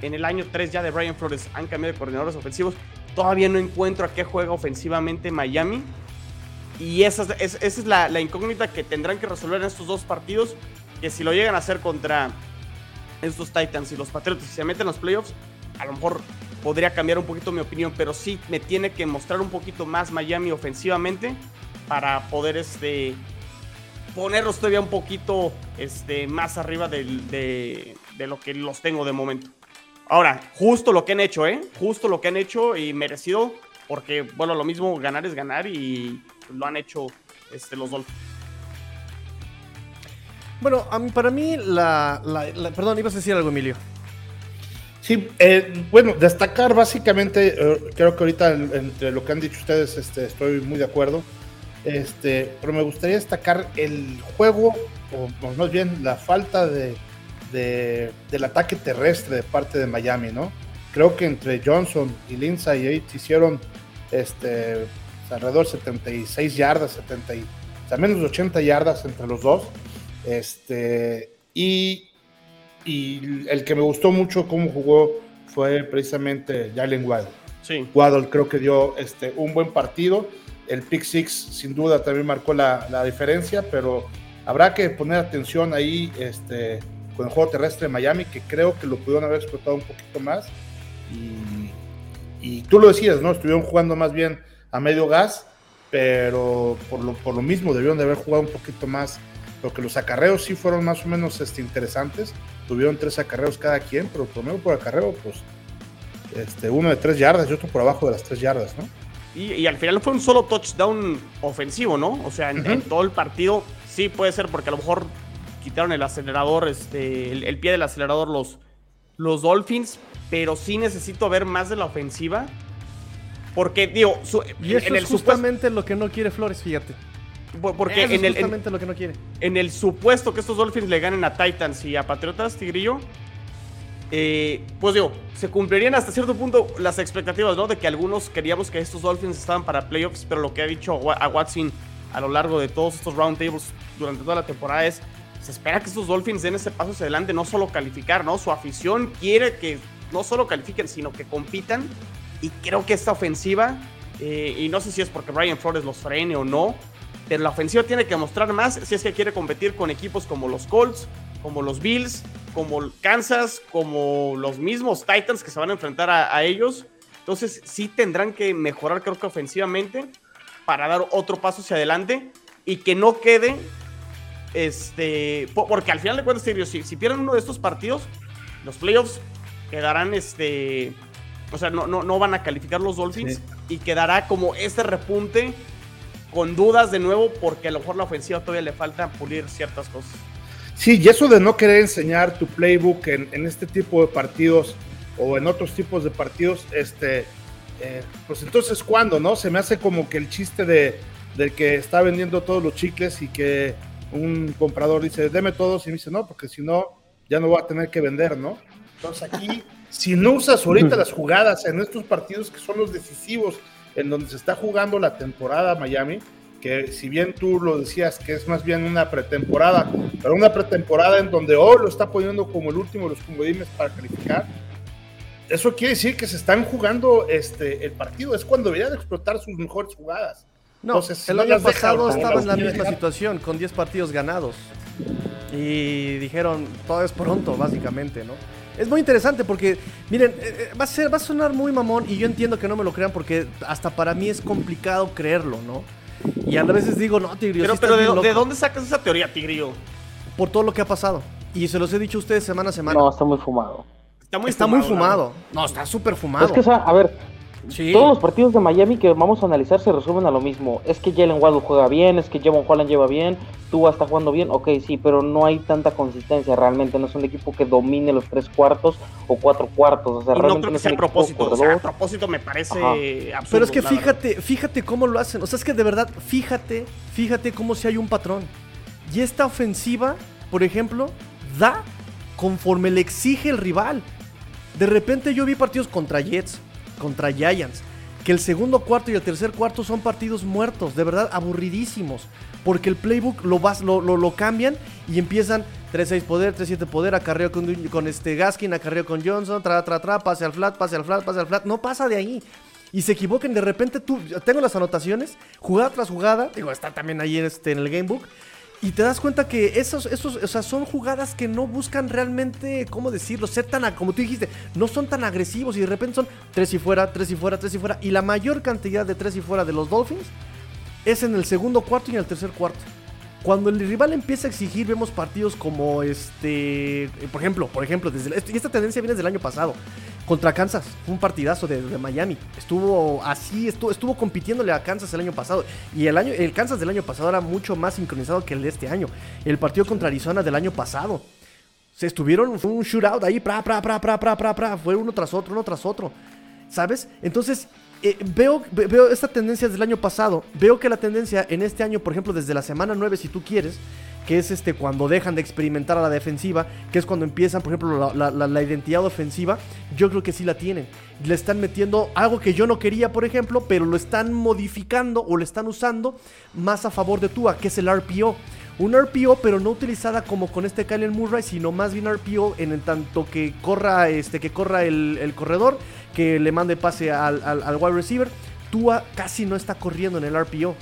En el año 3 ya de Brian Flores han cambiado de coordinadores ofensivos. Todavía no encuentro a qué juega ofensivamente Miami. Y esa es, esa es la, incógnita que tendrán que resolver en estos dos partidos. Que si lo llegan a hacer contra estos Titans y los Patriots y se meten en los playoffs, a lo mejor podría cambiar un poquito mi opinión, pero sí me tiene que mostrar un poquito más Miami ofensivamente para poder este, ponerlos todavía un poquito este, más arriba de, lo que los tengo de momento. Ahora, justo lo que han hecho, ¿eh? Justo lo que han hecho y merecido, porque, bueno, lo mismo, ganar es ganar y lo han hecho este, los Dolphins. Bueno, para mí, la, Perdón, ibas a decir algo, Emilio. Sí, eh, bueno, destacar básicamente, eh, creo que ahorita entre lo que han dicho ustedes este, estoy muy de acuerdo, este, pero me gustaría destacar el juego, o, más bien la falta de, del ataque terrestre de parte de Miami, ¿no? Creo que entre Johnson y Lindsay Yates hicieron este, alrededor de 76 yardas, 70 y, o sea, menos de 80 yardas entre los dos. Este, y y el que me gustó mucho cómo jugó fue precisamente Jalen Waddle. Sí. Waddle creo que dio este, un buen partido. El pick six sin duda también marcó la, la diferencia, pero habrá que poner atención ahí este, con el juego terrestre de Miami, que creo que lo pudieron haber explotado un poquito más. Y, y tú lo decías, ¿no? Estuvieron jugando más bien a medio gas, pero por lo, por lo mismo debieron de haber jugado un poquito más, porque los acarreos sí fueron más o menos este, interesantes tuvieron tres acarreos cada quien, pero promedio por acarreo, pues este, uno de tres yardas y otro por abajo de las tres yardas, ¿no? Y, al final fue un solo touchdown ofensivo, ¿no? O sea, en, todo el partido sí puede ser porque a lo mejor quitaron el acelerador, este, el, pie del acelerador los, los Dolphins, pero sí necesito ver más de la ofensiva. Porque, digo, y eso en es justamente lo que no quiere Flores, fíjate. Porque en es justamente lo que no quiere. En el supuesto que estos Dolphins le ganen a Titans y a Patriotas, Tigrillo, eh, pues digo, se cumplirían hasta cierto punto las expectativas, ¿no? De que algunos queríamos que estos Dolphins estaban para playoffs, pero lo que ha dicho a Watson a lo largo de todos estos roundtables durante toda la temporada es, se espera que estos Dolphins den ese paso hacia adelante, no solo calificar, ¿no? Su afición quiere que no solo califiquen, sino que compitan. Y creo que esta ofensiva, eh, y no sé si es porque Brian Flores los frene o no, pero la ofensiva tiene que mostrar más si es que quiere competir con equipos como los Colts, como los Bills, como Kansas, como los mismos Titans que se van a enfrentar a, ellos. Entonces sí tendrán que mejorar creo que ofensivamente para dar otro paso hacia adelante y que no quede, este, porque al final de cuentas, si, si pierden uno de estos partidos, los playoffs quedarán, este, o sea, no, no, no van a calificar los Dolphins y quedará como este repunte con dudas de nuevo porque a lo mejor la ofensiva todavía le falta pulir ciertas cosas. Sí, y eso de no querer enseñar tu playbook en, este tipo de partidos o en otros tipos de partidos, este, eh, pues entonces cuándo, ¿no? Se me hace como que el chiste de, del que está vendiendo todos los chicles y que un comprador dice, deme todos y me dice, no, porque si no, ya no voy a tener que vender, ¿no? Entonces aquí, si no usas ahorita las jugadas en estos partidos que son los decisivos, en donde se está jugando la temporada Miami, que si bien tú lo decías que es más bien una pretemporada, pero una pretemporada en donde hoy lo está poniendo como el último de los comodines para calificar, eso quiere decir que se están jugando este, el partido, es cuando deberían explotar sus mejores jugadas. No, Entonces, el año pasado estaba en la misma situación, con 10 partidos ganados. Y dijeron, todo es pronto, básicamente, ¿no? Es muy interesante porque, miren, eh, eh, va a ser, va a sonar muy mamón y yo entiendo que no me lo crean porque hasta para mí es complicado creerlo, ¿no? Y a veces digo, no, Tigrillo. Pero, pero de, dónde sacas esa teoría, Tigrillo? Por todo lo que ha pasado. Y se los he dicho a ustedes semana a semana. No, está muy fumado. Está muy está fumado. Muy fumado. No, está súper fumado. Es que, o sea, a ver, todos los partidos de Miami que vamos a analizar se resumen a lo mismo. Es que Jalen Waddle juega bien, es que Javon Holland lleva bien, Tua está jugando bien, ok, sí, pero no hay tanta consistencia realmente. No es un equipo que domine los tres cuartos o cuatro cuartos. O sea, no creo que sea a propósito. O sea, a propósito me parece absurdo. Pero es que fíjate, fíjate cómo lo hacen. O sea, es que de verdad, fíjate, fíjate cómo si hay un patrón. Y esta ofensiva, por ejemplo, da conforme le exige el rival. De repente yo vi partidos contra Jets, contra Giants. Que el segundo cuarto y el tercer cuarto son partidos muertos, de verdad aburridísimos. Porque el playbook lo, vas, lo, lo, cambian y empiezan 3-6 poder, 3-7 poder, acarreo con, con este Gaskin, acarreo con Johnson, tra, tra, tra, pase al flat, pase al flat, pase al flat. No pasa de ahí y se equivoquen. De repente tú, tengo las anotaciones, jugada tras jugada, digo, está también ahí este, en el gamebook. Y te das cuenta que esos, esos, o sea, son jugadas que no buscan realmente, ¿cómo decirlo? Ser tan, como tú dijiste, no son tan agresivos y de repente son tres y fuera, tres y fuera, tres y fuera. Y la mayor cantidad de tres y fuera de los Dolphins es en el segundo cuarto y en el tercer cuarto. Cuando el rival empieza a exigir, vemos partidos como este, por ejemplo, por ejemplo, y esta tendencia viene desde el año pasado contra Kansas, fue un partidazo de, Miami. Estuvo así, estuvo, estuvo compitiéndole a Kansas el año pasado y el año el Kansas del año pasado era mucho más sincronizado que el de este año. El partido contra Arizona del año pasado. Se estuvieron, fue un shootout ahí, pra, pra, pra, pra, pra, pra, fue uno tras otro, uno tras otro. ¿Sabes? Entonces, eh, veo, veo esta tendencia del año pasado. Veo que la tendencia en este año, por ejemplo, desde la semana 9, si tú quieres, que es este cuando dejan de experimentar a la defensiva, que es cuando empiezan, por ejemplo, la, identidad ofensiva, yo creo que sí la tienen. Le están metiendo algo que yo no quería, por ejemplo, pero lo están modificando o lo están usando más a favor de Tua, que es el RPO. Un RPO, pero no utilizada como con este Kyler Murray, sino más bien RPO en tanto que corra, este, que corra el, corredor, que le mande pase al, al, wide receiver. Tua casi no está corriendo en el RPO.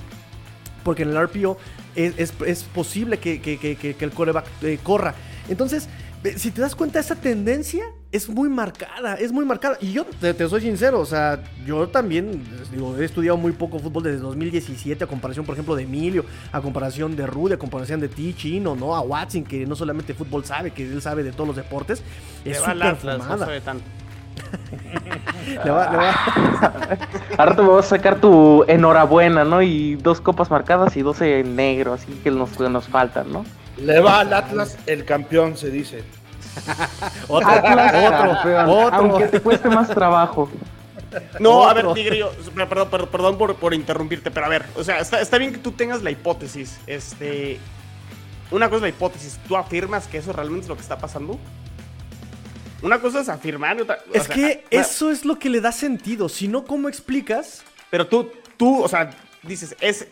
Porque en el RPO es, posible que, el coreback eh, corra. Entonces, si te das cuenta, esa tendencia es muy marcada, es muy marcada. Y yo te, soy sincero, o sea, yo también digo, he estudiado muy poco fútbol desde 2017, a comparación, por ejemplo, de Emilio, a comparación de Rudy, a comparación de ti, Chino, ¿no? A Watson, que no solamente fútbol sabe, que él sabe de todos los deportes. Es súper fumada. Le va, le va. Ahora te voy a sacar tu enhorabuena, ¿no? Y dos copas marcadas y dos en negro, así que nos, nos faltan, ¿no? Le va al Atlas el campeón, se dice. *laughs* otro, otro, Aunque te cueste más trabajo. No, a ver, Tigre, perdón, perdón, por, por, interrumpirte, pero a ver, o sea, está, está, bien que tú tengas la hipótesis. Este. Una cosa es la hipótesis. ¿Tú afirmas que eso realmente es lo que está pasando? Una cosa es afirmar otra. Es que eso es lo que le da sentido. Si no, ¿cómo explicas? Pero tú, tú, o sea, dices, es.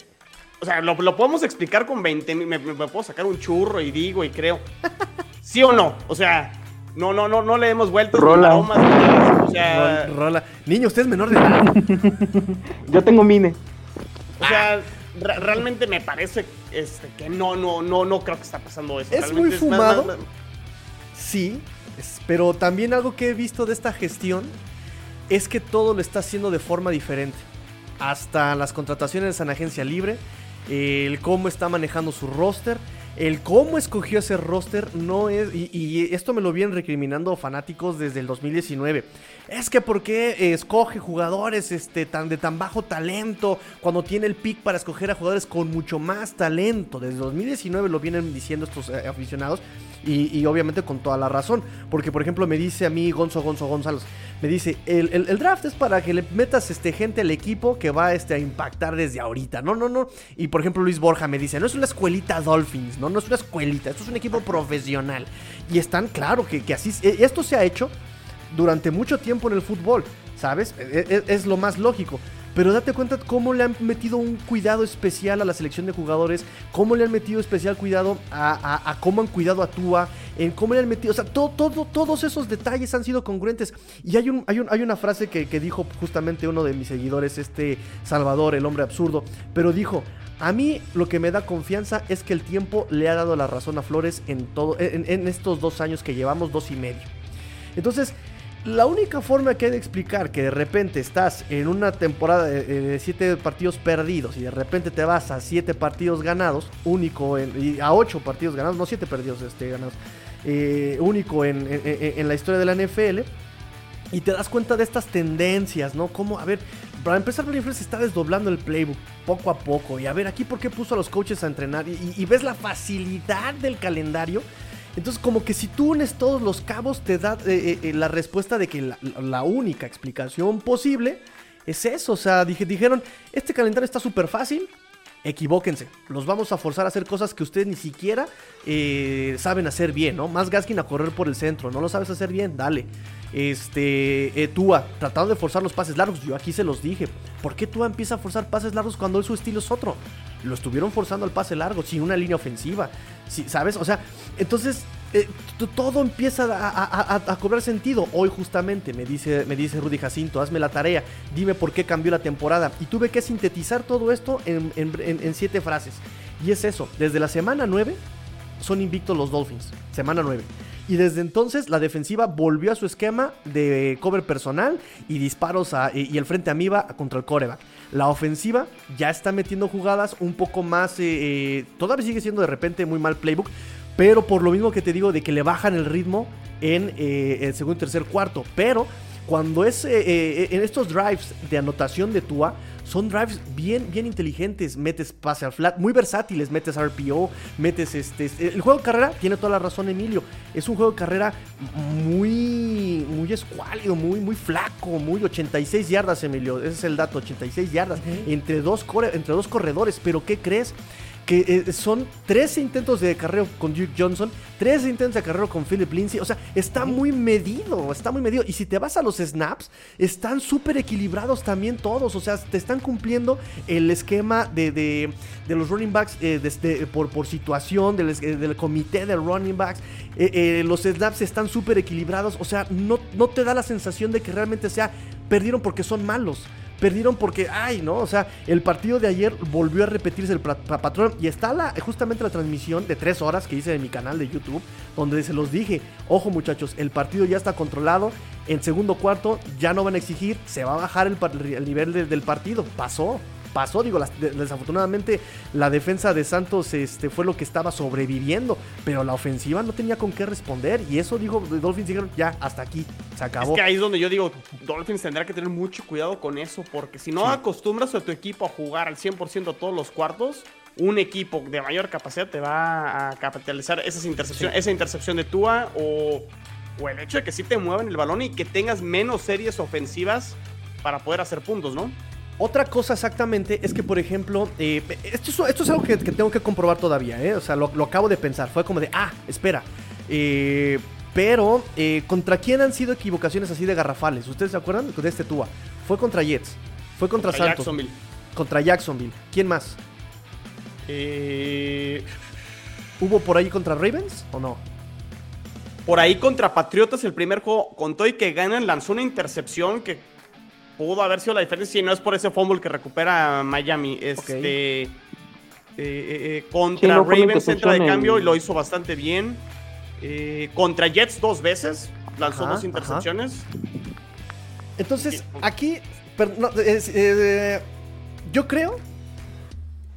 O sea, lo, podemos explicar con 20 me, me, puedo sacar un churro y digo y creo. *laughs* ¿Sí o no? O sea, no, no, no, no le demos vueltas. Rola. o sea... Rola. Niño, usted es menor de edad. *laughs* Yo tengo mine. O sea, realmente me parece este, que no, no, no, no creo que está pasando eso. Es muy fumado. Sí, pero también algo que he visto de esta gestión es que todo lo está haciendo de forma diferente. Hasta las contrataciones en agencia libre, el cómo está manejando su roster, el cómo escogió ese roster no es. Y, esto me lo vienen recriminando fanáticos desde el 2019. Es que por qué escoge jugadores este, tan, de tan bajo talento cuando tiene el pick para escoger a jugadores con mucho más talento. Desde 2019 lo vienen diciendo estos eh, aficionados. Y, obviamente con toda la razón. Porque, por ejemplo, me dice a mí Gonzo Gonzo González, me dice, el, draft es para que le metas este, gente al equipo que va este, a impactar desde ahorita. No, no, no. Y por ejemplo, Luis Borja me dice, no es una escuelita Dolphins, no, no es una escuelita, esto es un equipo profesional. Y están, claro, que, que así, e, esto se ha hecho durante mucho tiempo en el fútbol, ¿sabes? E, e, es lo más lógico. Pero date cuenta cómo le han metido un cuidado especial a la selección de jugadores, cómo le han metido especial cuidado a, cómo han cuidado a Tua, en cómo le han metido, o sea, todo, todo, todos esos detalles han sido congruentes. Y hay, un, hay, un, hay una frase que, dijo justamente uno de mis seguidores, este Salvador, el hombre absurdo, pero dijo, a mí lo que me da confianza es que el tiempo le ha dado la razón a Flores en, todo, en estos dos años que llevamos, dos y medio. Entonces, la única forma que hay de explicar que de repente estás en una temporada de, siete partidos perdidos y de repente te vas a siete partidos ganados, único en, y a ocho partidos ganados, no siete perdidos este, ganados, eh, único en, la historia de la NFL, y te das cuenta de estas tendencias, ¿no? Como, a ver, para empezar, Brian se está desdoblando el playbook poco a poco. Y a ver, aquí por qué puso a los coaches a entrenar. y ves la facilidad del calendario entonces, como que si tú unes todos los cabos, te da eh, eh, la respuesta de que la, única explicación posible es eso. O sea, dije, dijeron, este calendario está súper fácil. Equivóquense, los vamos a forzar a hacer cosas que ustedes ni siquiera eh, saben hacer bien, ¿no? Más Gaskin a correr por el centro, no lo sabes hacer bien, dale. Este, Tua, tratando de forzar los pases largos, yo aquí se los dije. ¿Por qué Tua empieza a forzar pases largos cuando su estilo es otro? Lo estuvieron forzando al pase largo, sin una línea ofensiva. ¿Sabes? O sea, entonces eh, todo empieza a, cobrar sentido. Hoy justamente me dice, me dice Rudy Jacinto, hazme la tarea, dime por qué cambió la temporada. Y tuve que sintetizar todo esto en, siete frases. Y es eso, desde la semana 9 son invictos los Dolphins, semana 9. Y desde entonces la defensiva volvió a su esquema de cover personal y disparos y el frente amiba contra el coreback. La ofensiva ya está metiendo jugadas un poco más. Eh, eh, todavía sigue siendo de repente muy mal playbook. Pero por lo mismo que te digo de que le bajan el ritmo en eh, el segundo y tercer cuarto. Pero cuando es en estos drives de anotación de Tua son drives bien, bien inteligentes. Metes pase al flat, muy versátiles. Metes RPO, metes este, este, El juego de carrera tiene toda la razón, Emilio. Es un juego de carrera muy, muy escuálido, muy, muy flaco, muy 86 yardas, Emilio. Ese es el dato, 86 yardas. entre, dos entre dos corredores. Pero ¿qué crees? Que eh, son 13 intentos de carrera con Duke Johnson, 13 intentos de carrera con Philip Lindsay. O sea, está muy medido, está muy medido. Y si te vas a los snaps, están súper equilibrados también todos. O sea, te están cumpliendo el esquema de, de, los running backs eh, por, por situación, del, del, comité de running backs. Eh, los snaps están súper equilibrados. O sea, no, no te da la sensación de que realmente sea perdieron porque son malos Perdieron porque, ay, ¿no? O sea, el partido de ayer volvió a repetirse el patrón. Y está la, justamente la transmisión de tres horas que hice en mi canal de YouTube, donde se los dije, ojo muchachos, el partido ya está controlado. En segundo cuarto ya no van a exigir, se va a bajar el, nivel del partido. Pasó pasó. Digo, desafortunadamente la defensa de Santos este, fue lo que estaba sobreviviendo, pero la ofensiva no tenía con qué responder. Y eso dijo Dolphins, dijeron, ya, hasta aquí, se acabó. Es que ahí es donde yo digo, Dolphins tendrá que tener mucho cuidado con eso, porque si no acostumbras a tu equipo a jugar al 100% todos los cuartos, un equipo de mayor capacidad te va a capitalizar esas intercepciones, esa intercepción de Tua o, o el hecho de que sí te muevan el balón y que tengas menos series ofensivas para poder hacer puntos, ¿no? Otra cosa exactamente es que, por ejemplo, eh, esto, es, algo que, tengo que comprobar todavía, ¿eh? O sea, lo, acabo de pensar. Fue como de, ah, espera. Eh, pero, eh, ¿contra quién han sido equivocaciones así de garrafales? ¿Ustedes se acuerdan de este Tua? Fue contra Jets. Fue contra, contra Santos. Jacksonville. Contra Jacksonville. ¿Quién más? ¿Hubo por ahí contra Ravens o no? Por ahí contra Patriotas el primer juego contó y que ganan lanzó una intercepción que pudo haber sido la diferencia si no es por ese fumble que recupera Miami. Este. Eh, eh, eh, contra Ravens entra de cambio y lo hizo bastante bien. contra Jets dos veces, lanzó dos intercepciones. Entonces, aquí, yo creo,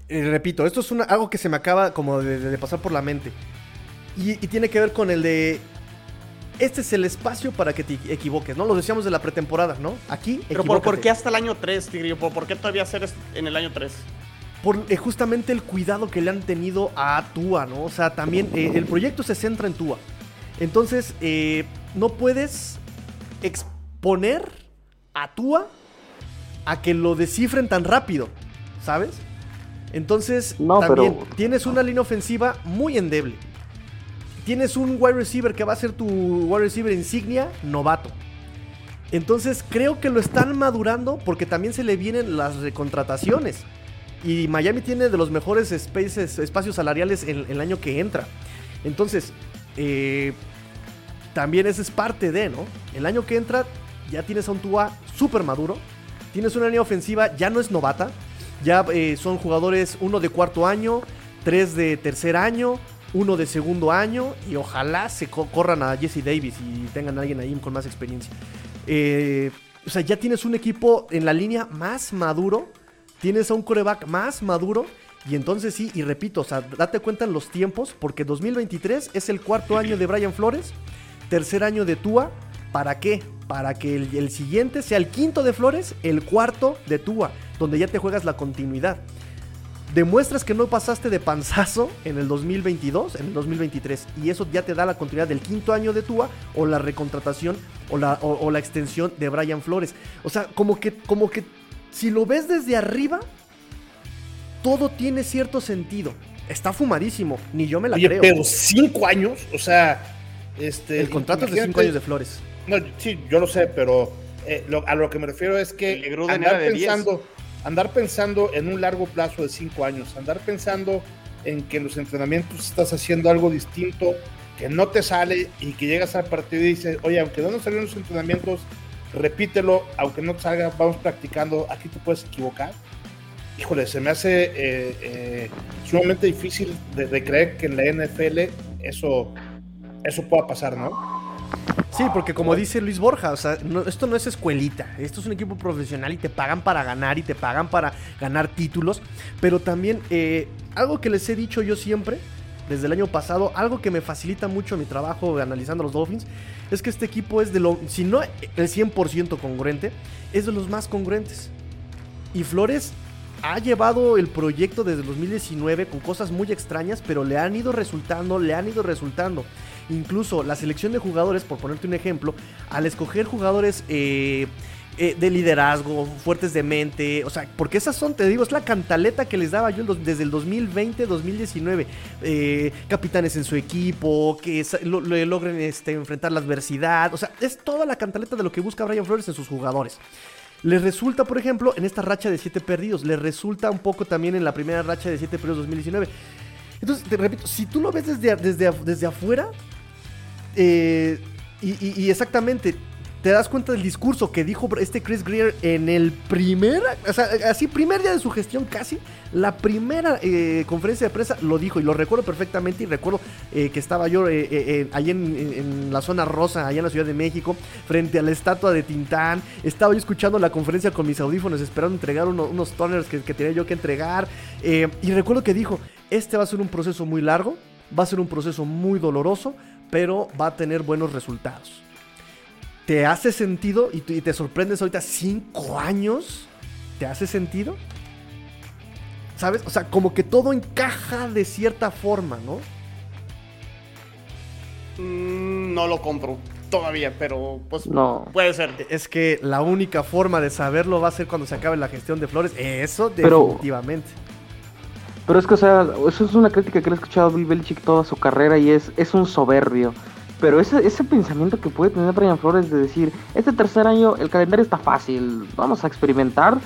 repito, esto es algo que se me acaba como de, pasar por la mente. y, tiene que ver con el de este es el espacio para que te equivoques, ¿no? Lo decíamos de la pretemporada, ¿no? Aquí. Pero por, qué hasta el año 3, Tigrillo? ¿Por, qué todavía hacer en el año 3? Por eh, justamente el cuidado que le han tenido a Tua, ¿no? O sea, también eh, el proyecto se centra en Tua. Entonces, eh, no puedes exponer a Tua a que lo descifren tan rápido, ¿sabes? Entonces, también tienes una línea ofensiva muy endeble tienes un wide receiver que va a ser tu wide receiver insignia, novato. Entonces creo que lo están madurando porque también se le vienen las recontrataciones. Y Miami tiene de los mejores espacios salariales el año que entra. Entonces, eh, también ese es parte de, ¿no? El año que entra ya tienes a un Tua súper maduro. Tienes una línea ofensiva, ya no es novata. Ya eh, son jugadores, uno de cuarto año, tres de tercer año, uno de segundo año y ojalá se corran a Jesse Davis y tengan a alguien ahí con más experiencia. Eh, o sea, ya tienes un equipo en la línea más maduro, tienes a un coreback más maduro. Y entonces sí, y repito, o sea, date cuenta en los tiempos, porque 2023 es el cuarto año de Brian Flores, tercer año de Tua. ¿Para qué? Para que el, el siguiente sea el quinto de Flores, el cuarto de Tua, donde ya te juegas la continuidad demuestras que no pasaste de panzazo en el 2022, en el 2023. Y eso ya te da la continuidad del quinto año de Tua o la recontratación o la, o, la extensión de Brian Flores. O sea, como que, como que si lo ves desde arriba, todo tiene cierto sentido. Está fumadísimo, ni yo me la creo. Pero cinco años, o sea, este. El contrato es de cinco años de Flores. No, sí, yo lo sé, pero eh, a lo que me refiero es que andar pensando andar pensando en un largo plazo de cinco años, andar pensando en que en los entrenamientos estás haciendo algo distinto, que no te sale y que llegas al partido y dices, oye, aunque no nos salieron los entrenamientos, repítelo, aunque no te salga, vamos practicando, aquí te puedes equivocar. Híjole, se me hace eh, eh, sumamente difícil de, creer que en la NFL eso, eso pueda pasar, ¿no? Sí, porque como dice Luis Borja, o sea, esto no es escuelita, esto es un equipo profesional y te pagan para ganar y te pagan para ganar títulos, pero también eh, algo que les he dicho yo siempre, desde el año pasado, algo que me facilita mucho mi trabajo analizando los Dolphins, es que este equipo es de lo, si no el 100% congruente, es de los más congruentes. Y Flores ha llevado el proyecto desde 2019 con cosas muy extrañas, pero le han ido resultando, le han ido resultando. Incluso la selección de jugadores, por ponerte un ejemplo, al escoger jugadores eh, eh, de liderazgo, fuertes de mente, o sea, porque esas son, te digo, es la cantaleta que les daba yo desde el 2020-2019. Eh, capitanes en su equipo, que logren este, enfrentar la adversidad, o sea, es toda la cantaleta de lo que busca Brian Flores en sus jugadores. Les resulta, por ejemplo, en esta racha de 7 perdidos. Les resulta un poco también en la primera racha de 7 perdidos 2019. Entonces, te repito, si tú lo ves desde, desde, desde afuera, eh, y, exactamente, te das cuenta del discurso que dijo este Chris Greer en el primer, así primer día de su gestión casi, la primera eh, conferencia de prensa lo dijo y lo recuerdo perfectamente y recuerdo eh, que estaba yo eh, ahí en, la zona rosa, allá en la Ciudad de México, frente a la estatua de Tintán, estaba yo escuchando la conferencia con mis audífonos esperando entregar unos toners que, que, tenía yo que entregar y recuerdo que dijo, este va a ser un proceso muy largo, va a ser un proceso muy doloroso, pero va a tener buenos resultados. ¿Te hace sentido y, te sorprendes ahorita cinco años? ¿Te hace sentido? ¿Sabes? O sea, como que todo encaja de cierta forma, ¿no? Mm, no lo compro todavía, pero pues no. puede ser. Es que la única forma de saberlo va a ser cuando se acabe la gestión de Flores. Eso definitivamente. Pero es que, o sea, eso es una crítica que le he escuchado a Bill Belichick toda su carrera y es, es un soberbio. Pero ese, ese pensamiento que puede tener Brian Flores de decir, este tercer año el calendario está fácil, vamos a experimentar,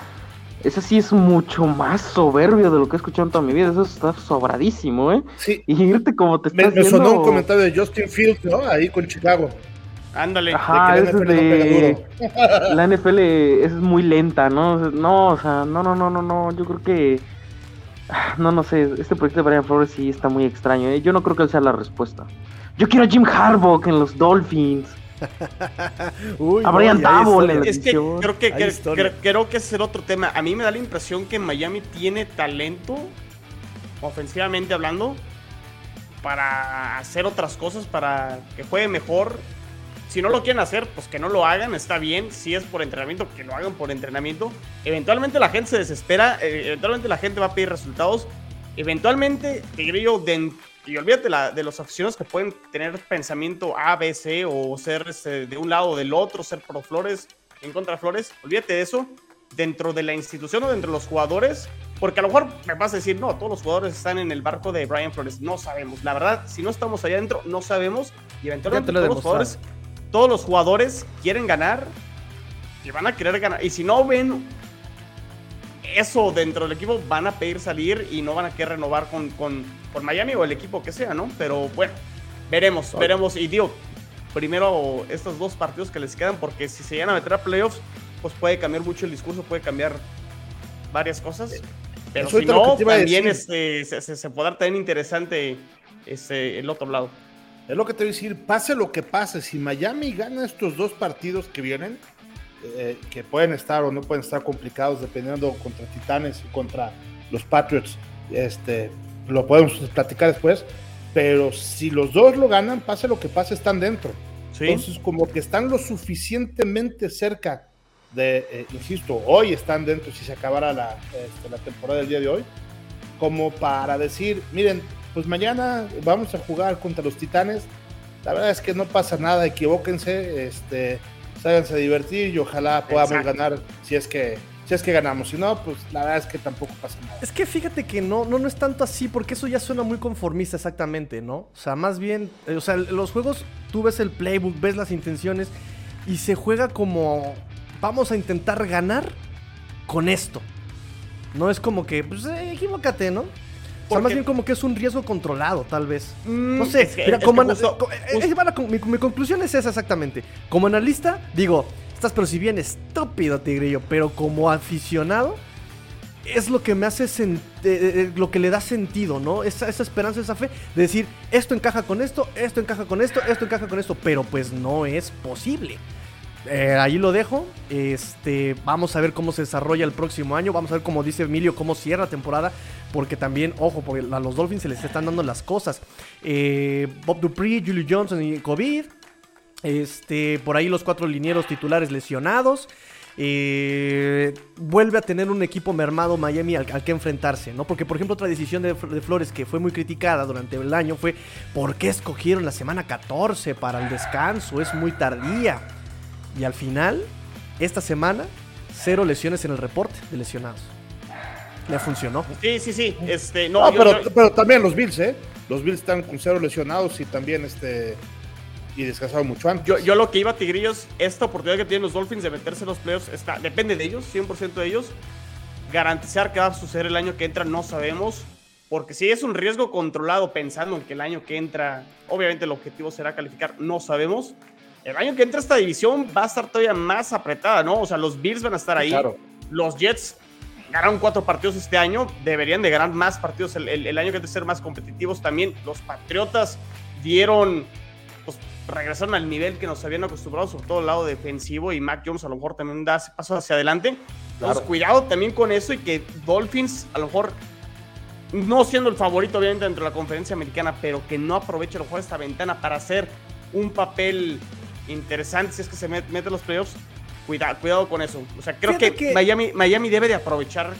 ese sí es mucho más soberbio de lo que he escuchado en toda mi vida. Eso está sobradísimo, ¿eh? Sí. Y irte como te estás Me, me sonó un comentario de Justin Fields, ¿no? Ahí con Chicago. Ándale. Ajá, de que de... la NFL es muy lenta, ¿no? No, o sea, no, no, no, no, no. Yo creo que no, no sé, este proyecto de Brian Flores sí está muy extraño. ¿eh? Yo no creo que él sea la respuesta. Yo quiero a Jim Harbaugh en los Dolphins. *laughs* a Brian Tabo Es que creo que, creo que ese es el otro tema. A mí me da la impresión que Miami tiene talento, ofensivamente hablando, para hacer otras cosas, para que juegue mejor si no lo quieren hacer, pues que no lo hagan, está bien. Si es por entrenamiento, que lo hagan por entrenamiento. Eventualmente la gente se desespera, eh, eventualmente la gente va a pedir resultados. Eventualmente, te creo, y olvídate de los aficionados que pueden tener pensamiento A, B, C o ser este, de un lado o del otro, ser pro Flores, en contra de Flores. Olvídate de eso. Dentro de la institución o dentro de los jugadores, porque a lo mejor me vas a decir, no, todos los jugadores están en el barco de Brian Flores. No sabemos. La verdad, si no estamos allá adentro, no sabemos. Y eventualmente todos los jugadores todos los jugadores quieren ganar y van a querer ganar. Y si no ven eso dentro del equipo, van a pedir salir y no van a querer renovar con, con, Miami o el equipo que sea, ¿no? Pero bueno, veremos, veremos. Y digo, primero estos dos partidos que les quedan, porque si se llegan a meter a playoffs, pues puede cambiar mucho el discurso, puede cambiar varias cosas. Pero si no, también este, se, se, se podrá tener interesante este, el otro lado. Es lo que te voy a decir, pase lo que pase, si Miami gana estos dos partidos que vienen, eh, que pueden estar o no pueden estar complicados dependiendo contra Titanes y contra los Patriots, este, lo podemos platicar después, pero si los dos lo ganan, pase lo que pase, están dentro. Entonces, como que están lo suficientemente cerca de, eh, insisto, hoy están dentro si se acabara la, este, la temporada del día de hoy, como para decir, miren, pues mañana vamos a jugar contra los Titanes. La verdad es que no pasa nada, equivóquense, este, ságanse a divertir y ojalá podamos ganar si es que si es que ganamos, si no, pues la verdad es que tampoco pasa nada. Es que fíjate que no, no, no es tanto así, porque eso ya suena muy conformista exactamente, ¿no? O sea, más bien, eh, o sea, los juegos, tú ves el playbook, ves las intenciones y se juega como, vamos a intentar ganar con esto. No es como que, pues eh, equivócate, ¿no? O sea, más bien como que es un riesgo controlado, tal vez. Mm, no sé, mira, como mi, conclusión es esa exactamente. Como analista, digo, estás pero si bien estúpido, Tigrillo, pero como aficionado, es lo que me hace eh, eh, eh, lo que le da sentido, ¿no? Esa, esa esperanza, esa fe de decir, esto encaja con esto, esto encaja con esto, esto encaja con esto, pero pues no es posible. Eh, ahí lo dejo. Este, vamos a ver cómo se desarrolla el próximo año. Vamos a ver, como dice Emilio, cómo cierra temporada. Porque también, ojo, porque a los Dolphins se les están dando las cosas. Eh, Bob Dupree, Julio Johnson y COVID. Este, por ahí los cuatro linieros titulares lesionados. Eh, vuelve a tener un equipo mermado Miami al, que enfrentarse, ¿no? Porque, por ejemplo, otra decisión de, de, Flores que fue muy criticada durante el año fue ¿por qué escogieron la semana 14 para el descanso? Es muy tardía. Y al final, esta semana, cero lesiones en el reporte de lesionados. Le funcionó. Sí, sí, sí. Este, no, pero, también los Bills, ¿eh? Los Bills están con cero lesionados y también este. Y descansaron mucho antes. Yo, yo lo que iba a Tigrillos, esta oportunidad que tienen los Dolphins de meterse en los playoffs está, depende de ellos, 100% de ellos. Garantizar que va a suceder el año que entra, no sabemos. Porque si es un riesgo controlado pensando en que el año que entra, obviamente el objetivo será calificar, no sabemos. El año que entra esta división va a estar todavía más apretada, ¿no? O sea, los Bills van a estar ahí. Claro. Los Jets ganaron cuatro partidos este año, deberían de ganar más partidos el, el- el año que entra ser más competitivos también. Los Patriotas dieron, pues regresaron al nivel que nos habían acostumbrado, sobre todo el lado defensivo, y Mac Jones a lo mejor también da ese paso hacia adelante. Entonces, Claro. cuidado también con eso y que Dolphins, a lo mejor, no siendo el favorito, obviamente, dentro de la conferencia americana, pero que no aproveche a lo mejor esta ventana para hacer un papel interesante si es que se met- mete los playoffs. Cuida, cuidado con eso. O sea, creo que, que- Miami, Miami debe de aprovechar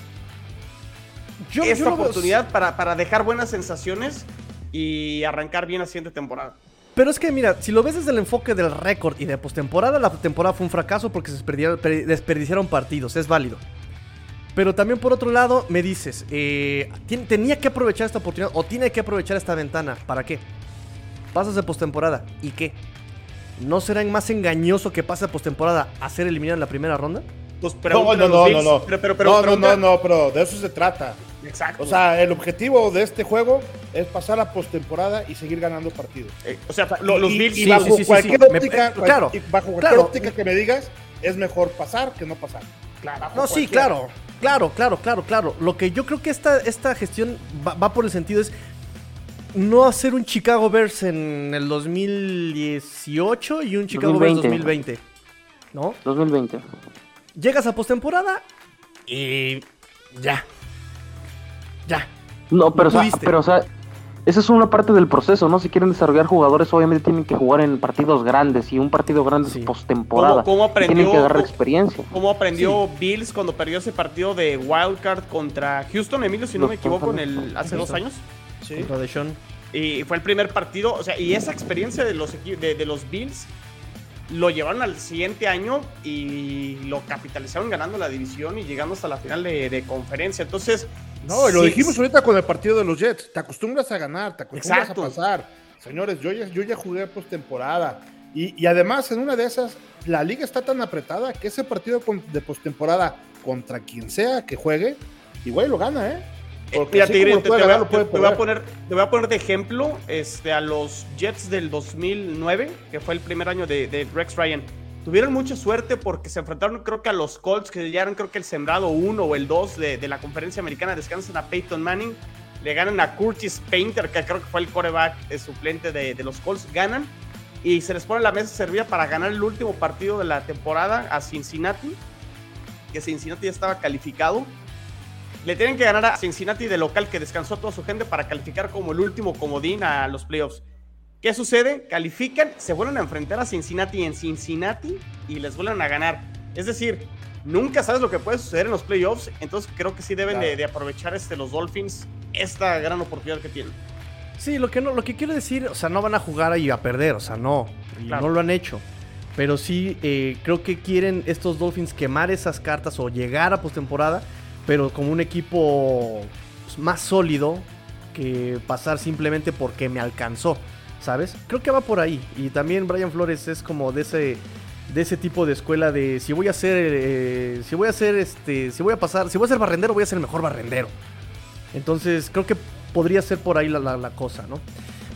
Yo, esta yo lo veo- oportunidad para, para dejar buenas sensaciones y arrancar bien la siguiente temporada. Pero es que mira, si lo ves desde el enfoque del récord y de postemporada, la temporada fue un fracaso porque se desperdiciaron, per- desperdiciaron partidos, es válido. Pero también por otro lado, me dices, eh, tenía que aprovechar esta oportunidad o tiene que aprovechar esta ventana. ¿Para qué? Pasas de postemporada. ¿Y qué? ¿No será más engañoso que pase de postemporada a ser eliminado en la primera ronda? Pues No, no, a no, no, no. Pero, pero, pero, no, no, pregunta- no, no, pero de eso se trata. Exacto. O sea, el objetivo de este juego es pasar a postemporada y seguir ganando partidos. Eh, o sea, lo- los y, Bills y sí, bajo sí, cualquier sí. Óptica, eh, claro, y bajo cualquier claro. óptica que me digas, es mejor pasar que no pasar. Claro. No, sí, claro. Claro, claro, claro, claro. Lo que yo creo que esta, esta gestión va, va por el sentido es no hacer un Chicago Bears en el 2018 y un Chicago Bears 2020. 2020. ¿No? 2020. Llegas a postemporada y ya. Ya. No, pero, o sea, pero, o sea, esa es una parte del proceso, ¿no? Si quieren desarrollar jugadores, obviamente tienen que jugar en partidos grandes y un partido grande Sí. es postemporada. ¿Cómo- Tienen aprendió- que agarrar experiencia. ¿Cómo aprendió Bills cuando perdió ese partido de Wildcard contra Houston, Emilio, si no Los me equivoco, en el, hace dos años? Sí. Contra Deshaun. Y fue el primer partido, o sea, y esa experiencia de los, de, de los Bills lo llevaron al siguiente año y lo capitalizaron ganando la división y llegando hasta la final de, de conferencia. Entonces, No, y lo sí, dijimos ahorita con el partido de los Jets. Te acostumbras a ganar, te acostumbras Exacto. a pasar. Señores, yo ya, yo ya jugué postemporada. Y, y además, en una de esas, la liga está tan apretada que ese partido de postemporada contra quien sea que juegue, igual lo gana, ¿eh? Porque Mira, así Tigre, como te, lo puede te voy a, lo te- voy poner, te voy a poner de ejemplo este, a los Jets del 2009, que fue el primer año de, de Rex Ryan. Tuvieron mucha suerte porque se enfrentaron, creo que a los Colts, que ya eran, creo que el sembrado 1 o el 2 de, de la conferencia americana. Descansan a Peyton Manning, le ganan a Curtis Painter, que creo que fue el coreback eh, suplente de, de los Colts. Ganan y se les pone la mesa servida para ganar el último partido de la temporada a Cincinnati, que Cincinnati ya estaba calificado. Le tienen que ganar a Cincinnati de local que descansó toda su gente para calificar como el último comodín a los playoffs. ¿Qué sucede? Califican, se vuelven a enfrentar a Cincinnati en Cincinnati y les vuelven a ganar. Es decir, nunca sabes lo que puede suceder en los playoffs, entonces creo que sí deben Claro. de, de aprovechar este, los Dolphins esta gran oportunidad que tienen. Sí, lo que no, lo que quiero decir, o sea, no van a jugar ahí a perder, o sea, no. Claro. no lo han hecho. Pero sí, eh, creo que quieren estos Dolphins quemar esas cartas o llegar a postemporada, pero como un equipo pues, más sólido que pasar simplemente porque me alcanzó, ¿sabes? Creo que va por ahí. Y también Brian Flores es como de ese de ese tipo de escuela de si voy a ser eh, si voy a ser este si voy a pasar si voy a ser barrendero voy a ser el mejor barrendero entonces creo que podría ser por ahí la, la- la cosa, ¿no?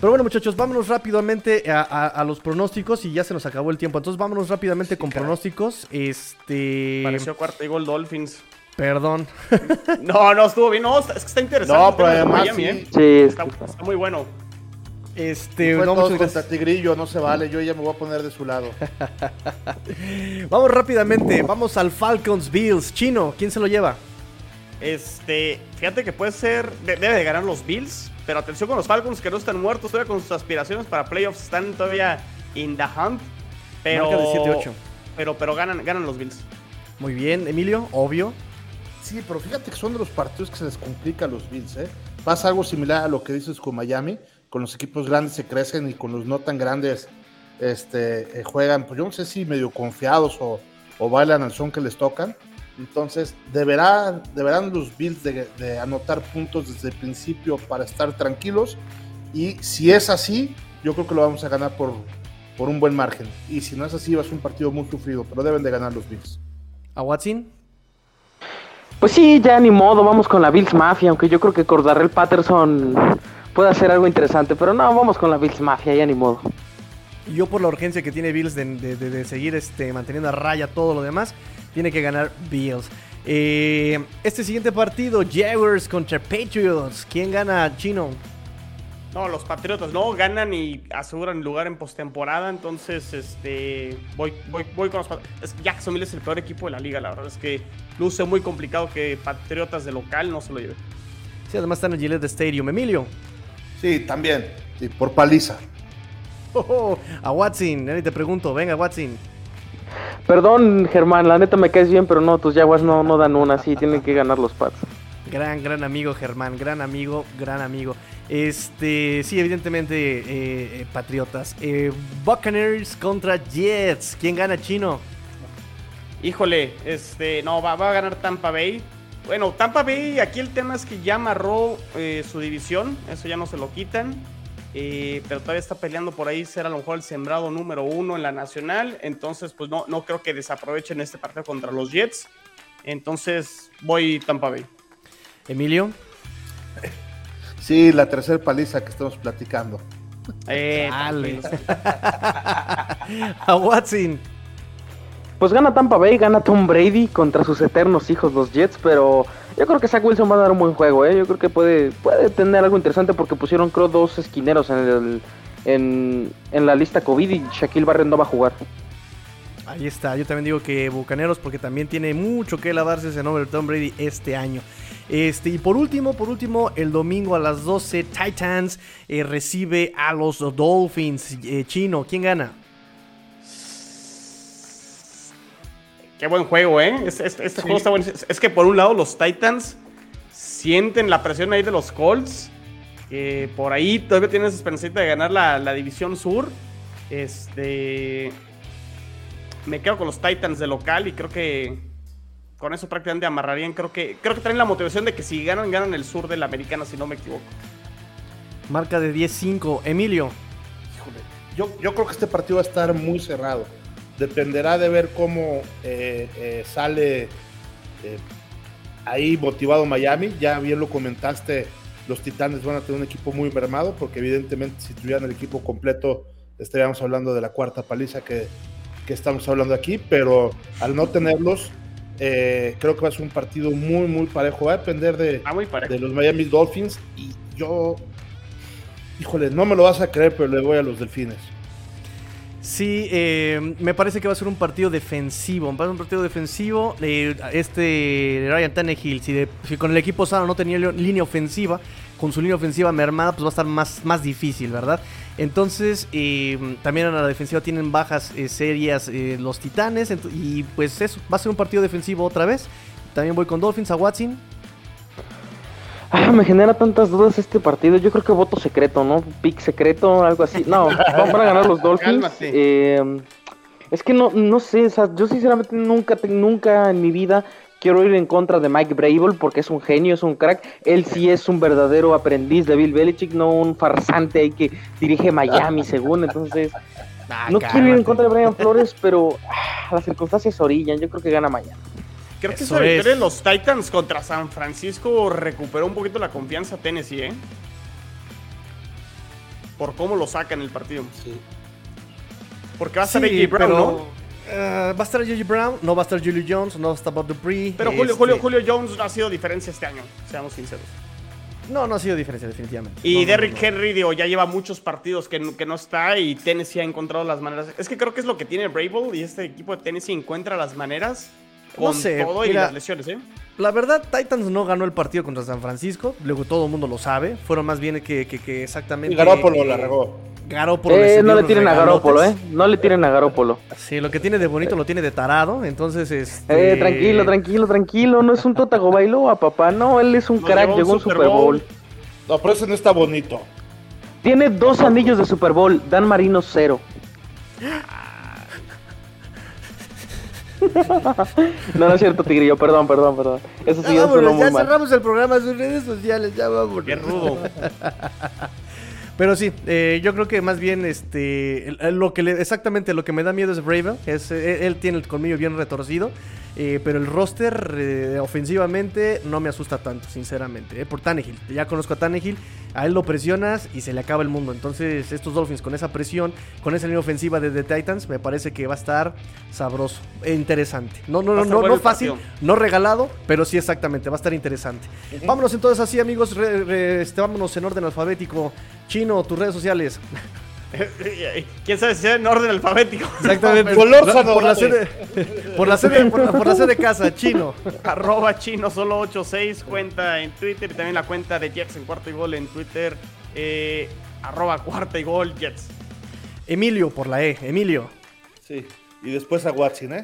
Pero bueno, muchachos, vámonos rápidamente a, a- a los pronósticos y ya se nos acabó el tiempo. Entonces vámonos rápidamente con caray. pronósticos. Este. Pareció cuarto y gol Dolphins. Perdón. *laughs* No, no, estuvo bien. No, es que está interesante. No, pero además Miami, sí, ¿eh? Sí, Está, muy bueno. Este. fue no, todos contra. Tigrillo, no se vale, yo ya me voy a poner de su lado. *laughs* Vamos rápidamente. Vamos al Falcons Bills. Chino, ¿quién se lo lleva? Este, fíjate que puede ser, de- debe de ganar los Bills, pero atención con los Falcons que no están muertos todavía con sus aspiraciones para playoffs, están todavía in the hunt, pero Marca de 7-8. pero pero ganan ganan los Bills. Muy bien, Emilio, obvio. Sí, pero fíjate que son de los partidos que se les complica a los Bills, ¿eh? Pasa algo similar a lo que dices con Miami, con los equipos grandes se crecen y con los no tan grandes este, eh, juegan, pues yo no sé si medio confiados o, o bailan al son que les tocan. Entonces, deberán, deberán los Bills de, anotar puntos desde el principio para estar tranquilos. Y si es así, yo creo que lo vamos a ganar por, por un buen margen. Y si no es así, va a ser un partido muy sufrido, pero deben de ganar los Bills. ¿A Watson? Pues sí, ya ni modo, vamos con la Bills Mafia, aunque yo creo que Cordarrell Patterson puede hacer algo interesante, pero no, vamos con la Bills Mafia, ya ni modo. Yo por la urgencia que tiene Bills de seguir este, manteniendo a raya todo lo demás, tiene que ganar Bills. Eh, este siguiente partido, Jaguars contra Patriots. ¿Quién gana, Chino? No, los Patriotas no ganan y aseguran lugar en postemporada, entonces este voy, voy, voy con los Patriotas. Jacksonville es el peor equipo de la liga, la verdad es que luce muy complicado que Patriotas de local no se lo lleven. Sí, además están en Gillette Stadium. Emilio. Sí, también. Sí, por paliza. *laughs* Oh, oh, a Watson, nadie te pregunto. Venga, Watson. Perdón, Germán, la neta me caes bien, pero no, tus Jaguars no, no dan una, sí, tienen que ganar los Pats. Gran, gran amigo, Germán. Gran amigo, gran amigo. Este, sí, evidentemente, eh, eh, Patriotas. Eh, Buccaneers contra Jets. ¿Quién gana, Chino? Híjole, este, no, va, va a ganar Tampa Bay. Bueno, Tampa Bay, aquí el tema es que ya amarró eh, su división, eso ya no se lo quitan. eh, pero todavía está peleando por ahí ser a lo mejor el sembrado número uno en la nacional. Entonces, pues no, no creo que desaprovechen este partido contra los Jets. Entonces, voy Tampa Bay. Emilio. Sí, la tercera paliza que estamos platicando. Eh, *laughs* a Watson. Pues gana Tampa Bay, gana Tom Brady contra sus eternos hijos, los Jets, pero yo creo que Zach Wilson va a dar un buen juego, ¿eh? Yo creo que puede, puede tener algo interesante porque pusieron, creo, dos esquineros en, el, en, en la lista COVID y Shaquille Barrett no va a jugar. Ahí está, yo también digo que Bucaneros porque también tiene mucho que lavarse ese nombre de Tom Brady este año. Este, y por último, por último, el domingo a las 12, Titans eh, recibe a los Dolphins. Eh, Chino, ¿quién gana? Qué buen juego, ¿eh? Este, este- este juego está bueno. Es, es que por un lado los Titans sienten la presión ahí de los Colts. Que por ahí todavía tienen esa esperanzita de ganar la, la división sur. Este. Me quedo con los Titans de local y creo que con eso prácticamente amarrarían. Creo que, creo que traen la motivación de que si ganan, ganan el sur de la americana, si no me equivoco. Marca de 10-5. Emilio. Híjole, yo, yo creo que este partido va a estar muy cerrado. Dependerá de ver cómo eh, eh, sale eh, ahí motivado Miami. Ya bien lo comentaste, los Titanes van a tener un equipo muy mermado, porque evidentemente si tuvieran el equipo completo estaríamos hablando de la cuarta paliza que, que estamos hablando aquí, pero al no tenerlos, eh, creo que va a ser un partido muy, muy parejo. Va a depender de, Ah, de los Miami Dolphins y yo, híjole, no me lo vas a creer, pero le voy a los Delfines. Sí, eh, me parece que va a ser un partido defensivo. Va a ser un partido defensivo. Eh, este Ryan Tannehill, si, de- si con el equipo sano no tenía línea ofensiva, con su línea ofensiva mermada, pues va a estar más, más difícil, ¿verdad? Entonces, eh, también en la defensiva tienen bajas eh, serias eh, los Titanes. y pues eso, va a ser un partido defensivo otra vez. También voy con Dolphins a Watson. Ah, me genera tantas dudas este partido. Yo creo que voto secreto, ¿no? Pick secreto, algo así. No, *laughs* van a ganar los Dolphins. Eh, es que no, no sé, o sea, yo sinceramente nunca, nunca en mi vida quiero ir en contra de Mike Brable porque es un genio, es un crack. Él sí es un verdadero aprendiz de Bill Belichick, no un farsante ahí que dirige Miami, *laughs* según. Entonces, Ah, no quiero ir en contra de Brian Flores, pero ah, las circunstancias orillan. Yo creo que gana Miami. Creo que Eso esa victoria es. de los Titans contra San Francisco recuperó un poquito la confianza a Tennessee, ¿eh? Por cómo lo sacan el partido. Porque va a estar Sí, AJ Brown, pero, ¿no? Eh, va a estar J.J. Brown, no va a estar Julio Jones, no va a estar Bob Dupree. Pero Julio, este, Julio, Julio Jones no ha sido diferencia este año, seamos sinceros. No, no ha sido diferencia, definitivamente. Y No, Derrick no, no. Henry, digo, ya lleva muchos partidos que, no- que no está y Tennessee ha encontrado las maneras. Es que creo que es lo que tiene Brable y este equipo de Tennessee encuentra las maneras No con sé, todo y las lesiones, ¿eh? La verdad, Titans no ganó el partido contra San Francisco. Luego todo el mundo lo sabe. Fueron más bien que, que, que exactamente. Y Garópolo eh, la regó. Garópolo Eh, no le tiren a. Garópolo, ¿eh? No le tiren a Garópolo. Sí, lo que tiene de bonito lo tiene de tarado. Entonces, este. Eh, tranquilo, tranquilo, tranquilo. No es un Totago Bailoa, papá. No, él es un Nos crack. Llegó un Super Bowl. Bowl. No, pero ese no está bonito. Tiene dos anillos de Super Bowl. Dan Marino cero. *laughs* no, no es cierto, Tigrillo. Perdón, perdón, perdón. Eso sí, Ya eso vámonos, no ya muy mal. cerramos el programa en sus redes sociales. Ya vámonos. Qué rudo. *laughs* Pero sí, eh, yo creo que más bien este lo que le- exactamente lo que me da miedo es Bravel. Es, eh, él tiene el colmillo bien retorcido. eh, pero el roster eh, ofensivamente no me asusta tanto, sinceramente. eh, por Tannehill. Ya conozco a Tannehill. A él lo presionas y se le acaba el mundo. Entonces, estos Dolphins con esa presión, con esa línea ofensiva de The Titans, me parece que va a estar sabroso e interesante. No, no, no, no, no fácil, partido. no regalado, pero sí exactamente, va a estar interesante. Vámonos entonces así, amigos, re- re- este, vámonos en orden alfabético. Chino, tus redes sociales. *laughs* ¿Quién sabe si sea en orden alfabético? Exactamente. *laughs* Por, la sede, por la sede, por la- por la sede casa, chino. *laughs* Arroba chino solo 86 cuenta en Twitter y también la cuenta de Jets en cuarto y gol en Twitter. eh, arroba cuarta y gol Jets. Emilio por la E, Emilio. Sí. Y después a Watson, ¿eh?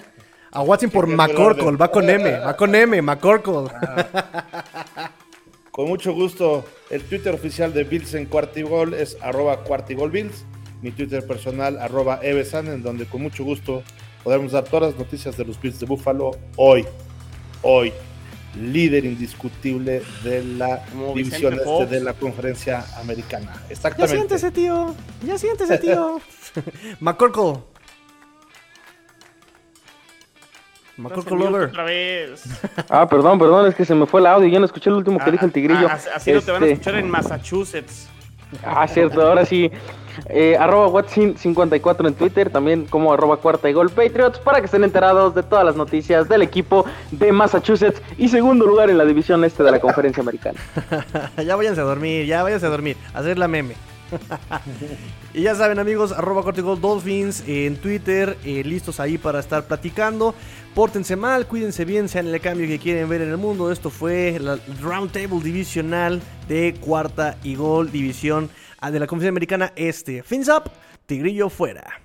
A Watson por McCorkle, va con M, va con M, McCorkle. Con mucho gusto, el Twitter oficial de Bills en Cuartigol es arroba Cuartigol Bills. Mi Twitter personal, arroba Evesan, en donde con mucho gusto podemos dar todas las noticias de los Bills de Buffalo hoy. Hoy. Líder indiscutible de la Como división Vicente este Fox. de la conferencia americana. Ya Exactamente. siéntese, tío. Ya siéntese, tío. *laughs* McCorkle. Mute Lover. Otra vez. *laughs* Ah, perdón, perdón, es que se me fue el audio. Ya no escuché el último que Ah, dijo el tigrillo. ah, así así no te van a Este, escuchar en Massachusetts. Ah, cierto, ahora sí. Eh, arroba Watson54 en Twitter, también como arroba cuarta y gol Patriots, para que estén enterados de todas las noticias del equipo de Massachusetts y segundo lugar en la división este de la conferencia americana. *laughs* ya váyanse a dormir, ya váyanse a dormir. a Hacer la meme. *laughs* y ya saben amigos, arroba Cortigol Dolphins en Twitter, eh, listos ahí para estar platicando. Pórtense mal, cuídense bien, sean el cambio que quieren ver en el mundo. Esto fue la Roundtable Divisional de cuarta y gol división ah, de la Conferencia Americana Este. Fins up, Tigrillo fuera.